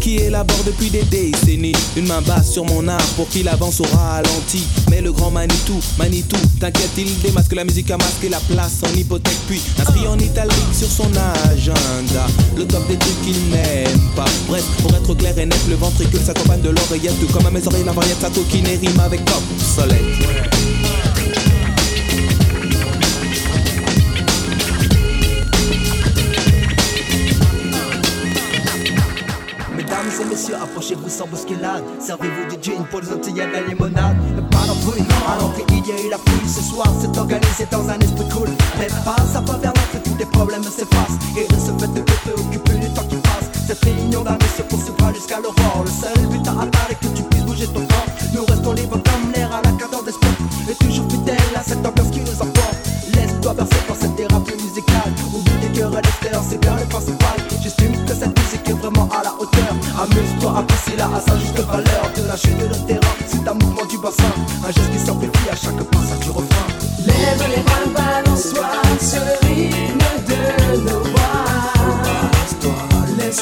qui élabore depuis des décennies Une main basse sur mon art pour qu'il avance au ralenti. Mais le grand Manitou, Manitou, t'inquiète il démasque la musique à masquer la place en hypothèque Puis inscrit en italique sur son agenda. Le top des trucs qu'il n'aime pas. Bref, pour être clair et net, le ventricule s'accompagne de l'oreillette comme à mes oreilles la variété sa coquine et rime avec obsolète Servez-vous du gin pour les Antilles de la limonade. Pas d'embrouille, alors qu'il y a eu la fouille ce soir, c'est organisé dans un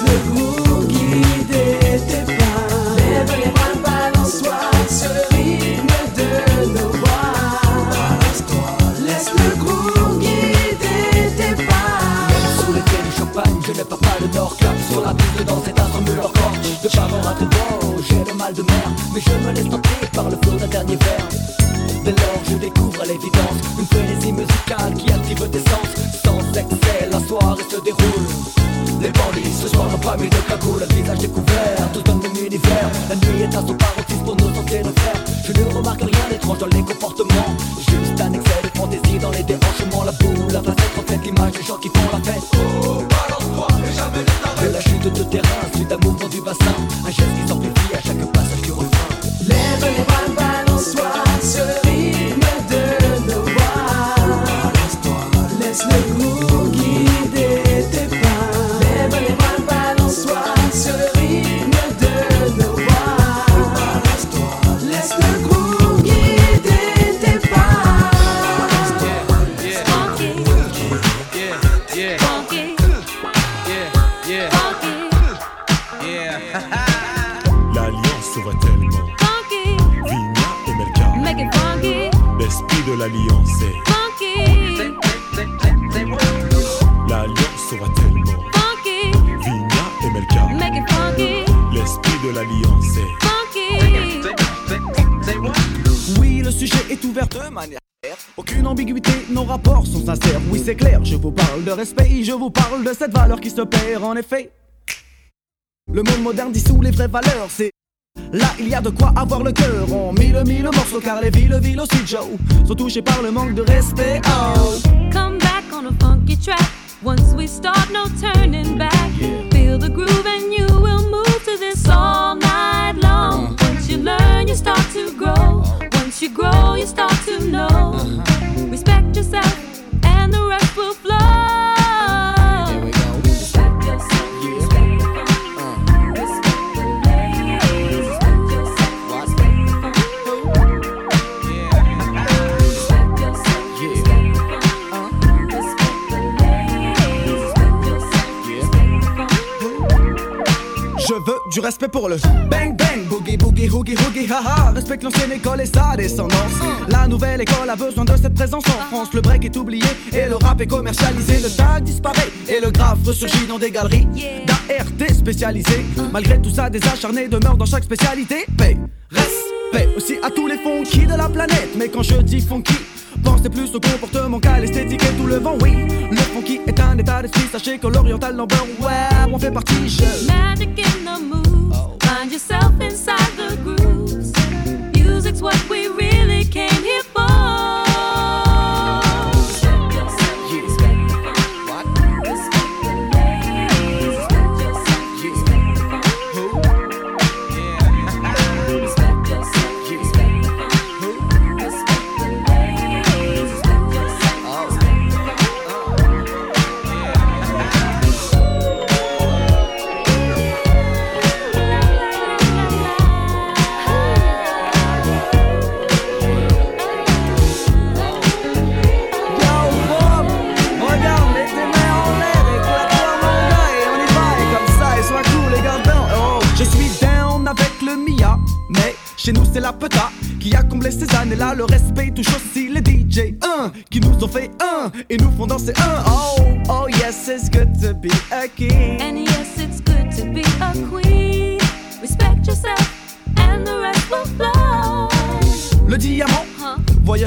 Laisse ce soir mis de cagoule, le visage découvert, tout dans le même univers. La nuit est à son paroxysme pour nos sentir le faire. Je ne remarque rien d'étrange dans les comportements. Se perd en effet. Le monde moderne dissout les vraies valeurs, c'est. Là, il y a de quoi avoir le cœur en mille, mille morceaux, car les villes, villes aussi, Joe, sont touchées par le manque de respect. Oh. Come back on a funky track. Once we start, no turning back. Feel the groove and l'ancienne école et sa descendance. La nouvelle école a besoin de cette présence en France. Le break est oublié et le rap est commercialisé. Le tag disparaît et le graphe ressurgit dans des galeries d'ART spécialisées. Malgré tout ça, des acharnés demeurent dans chaque spécialité. Paix, respect aussi à tous les funky de la planète. Mais quand je dis funky, Pensez plus au comportement qu'à l'esthétique et tout le vent, oui. Le funky est un état d'esprit, sachez que l'oriental number, ouais, on fait partie, je. In the. Find yourself inside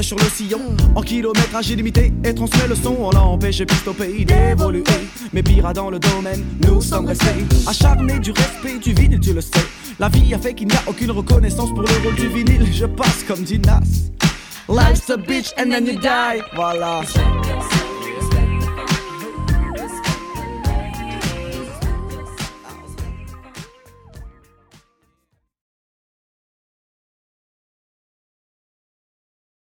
sur le sillon en kilométrage illimité et transmet le son. On l'empêche piste au pays d'évoluer. Mais pire dans le domaine, nous sommes restés acharnés du respect du vinyle, tu le sais. La vie a fait qu'il n'y a aucune reconnaissance pour le rôle du vinyle. Je passe comme dit Nas. Life's a bitch and then you die. Voilà.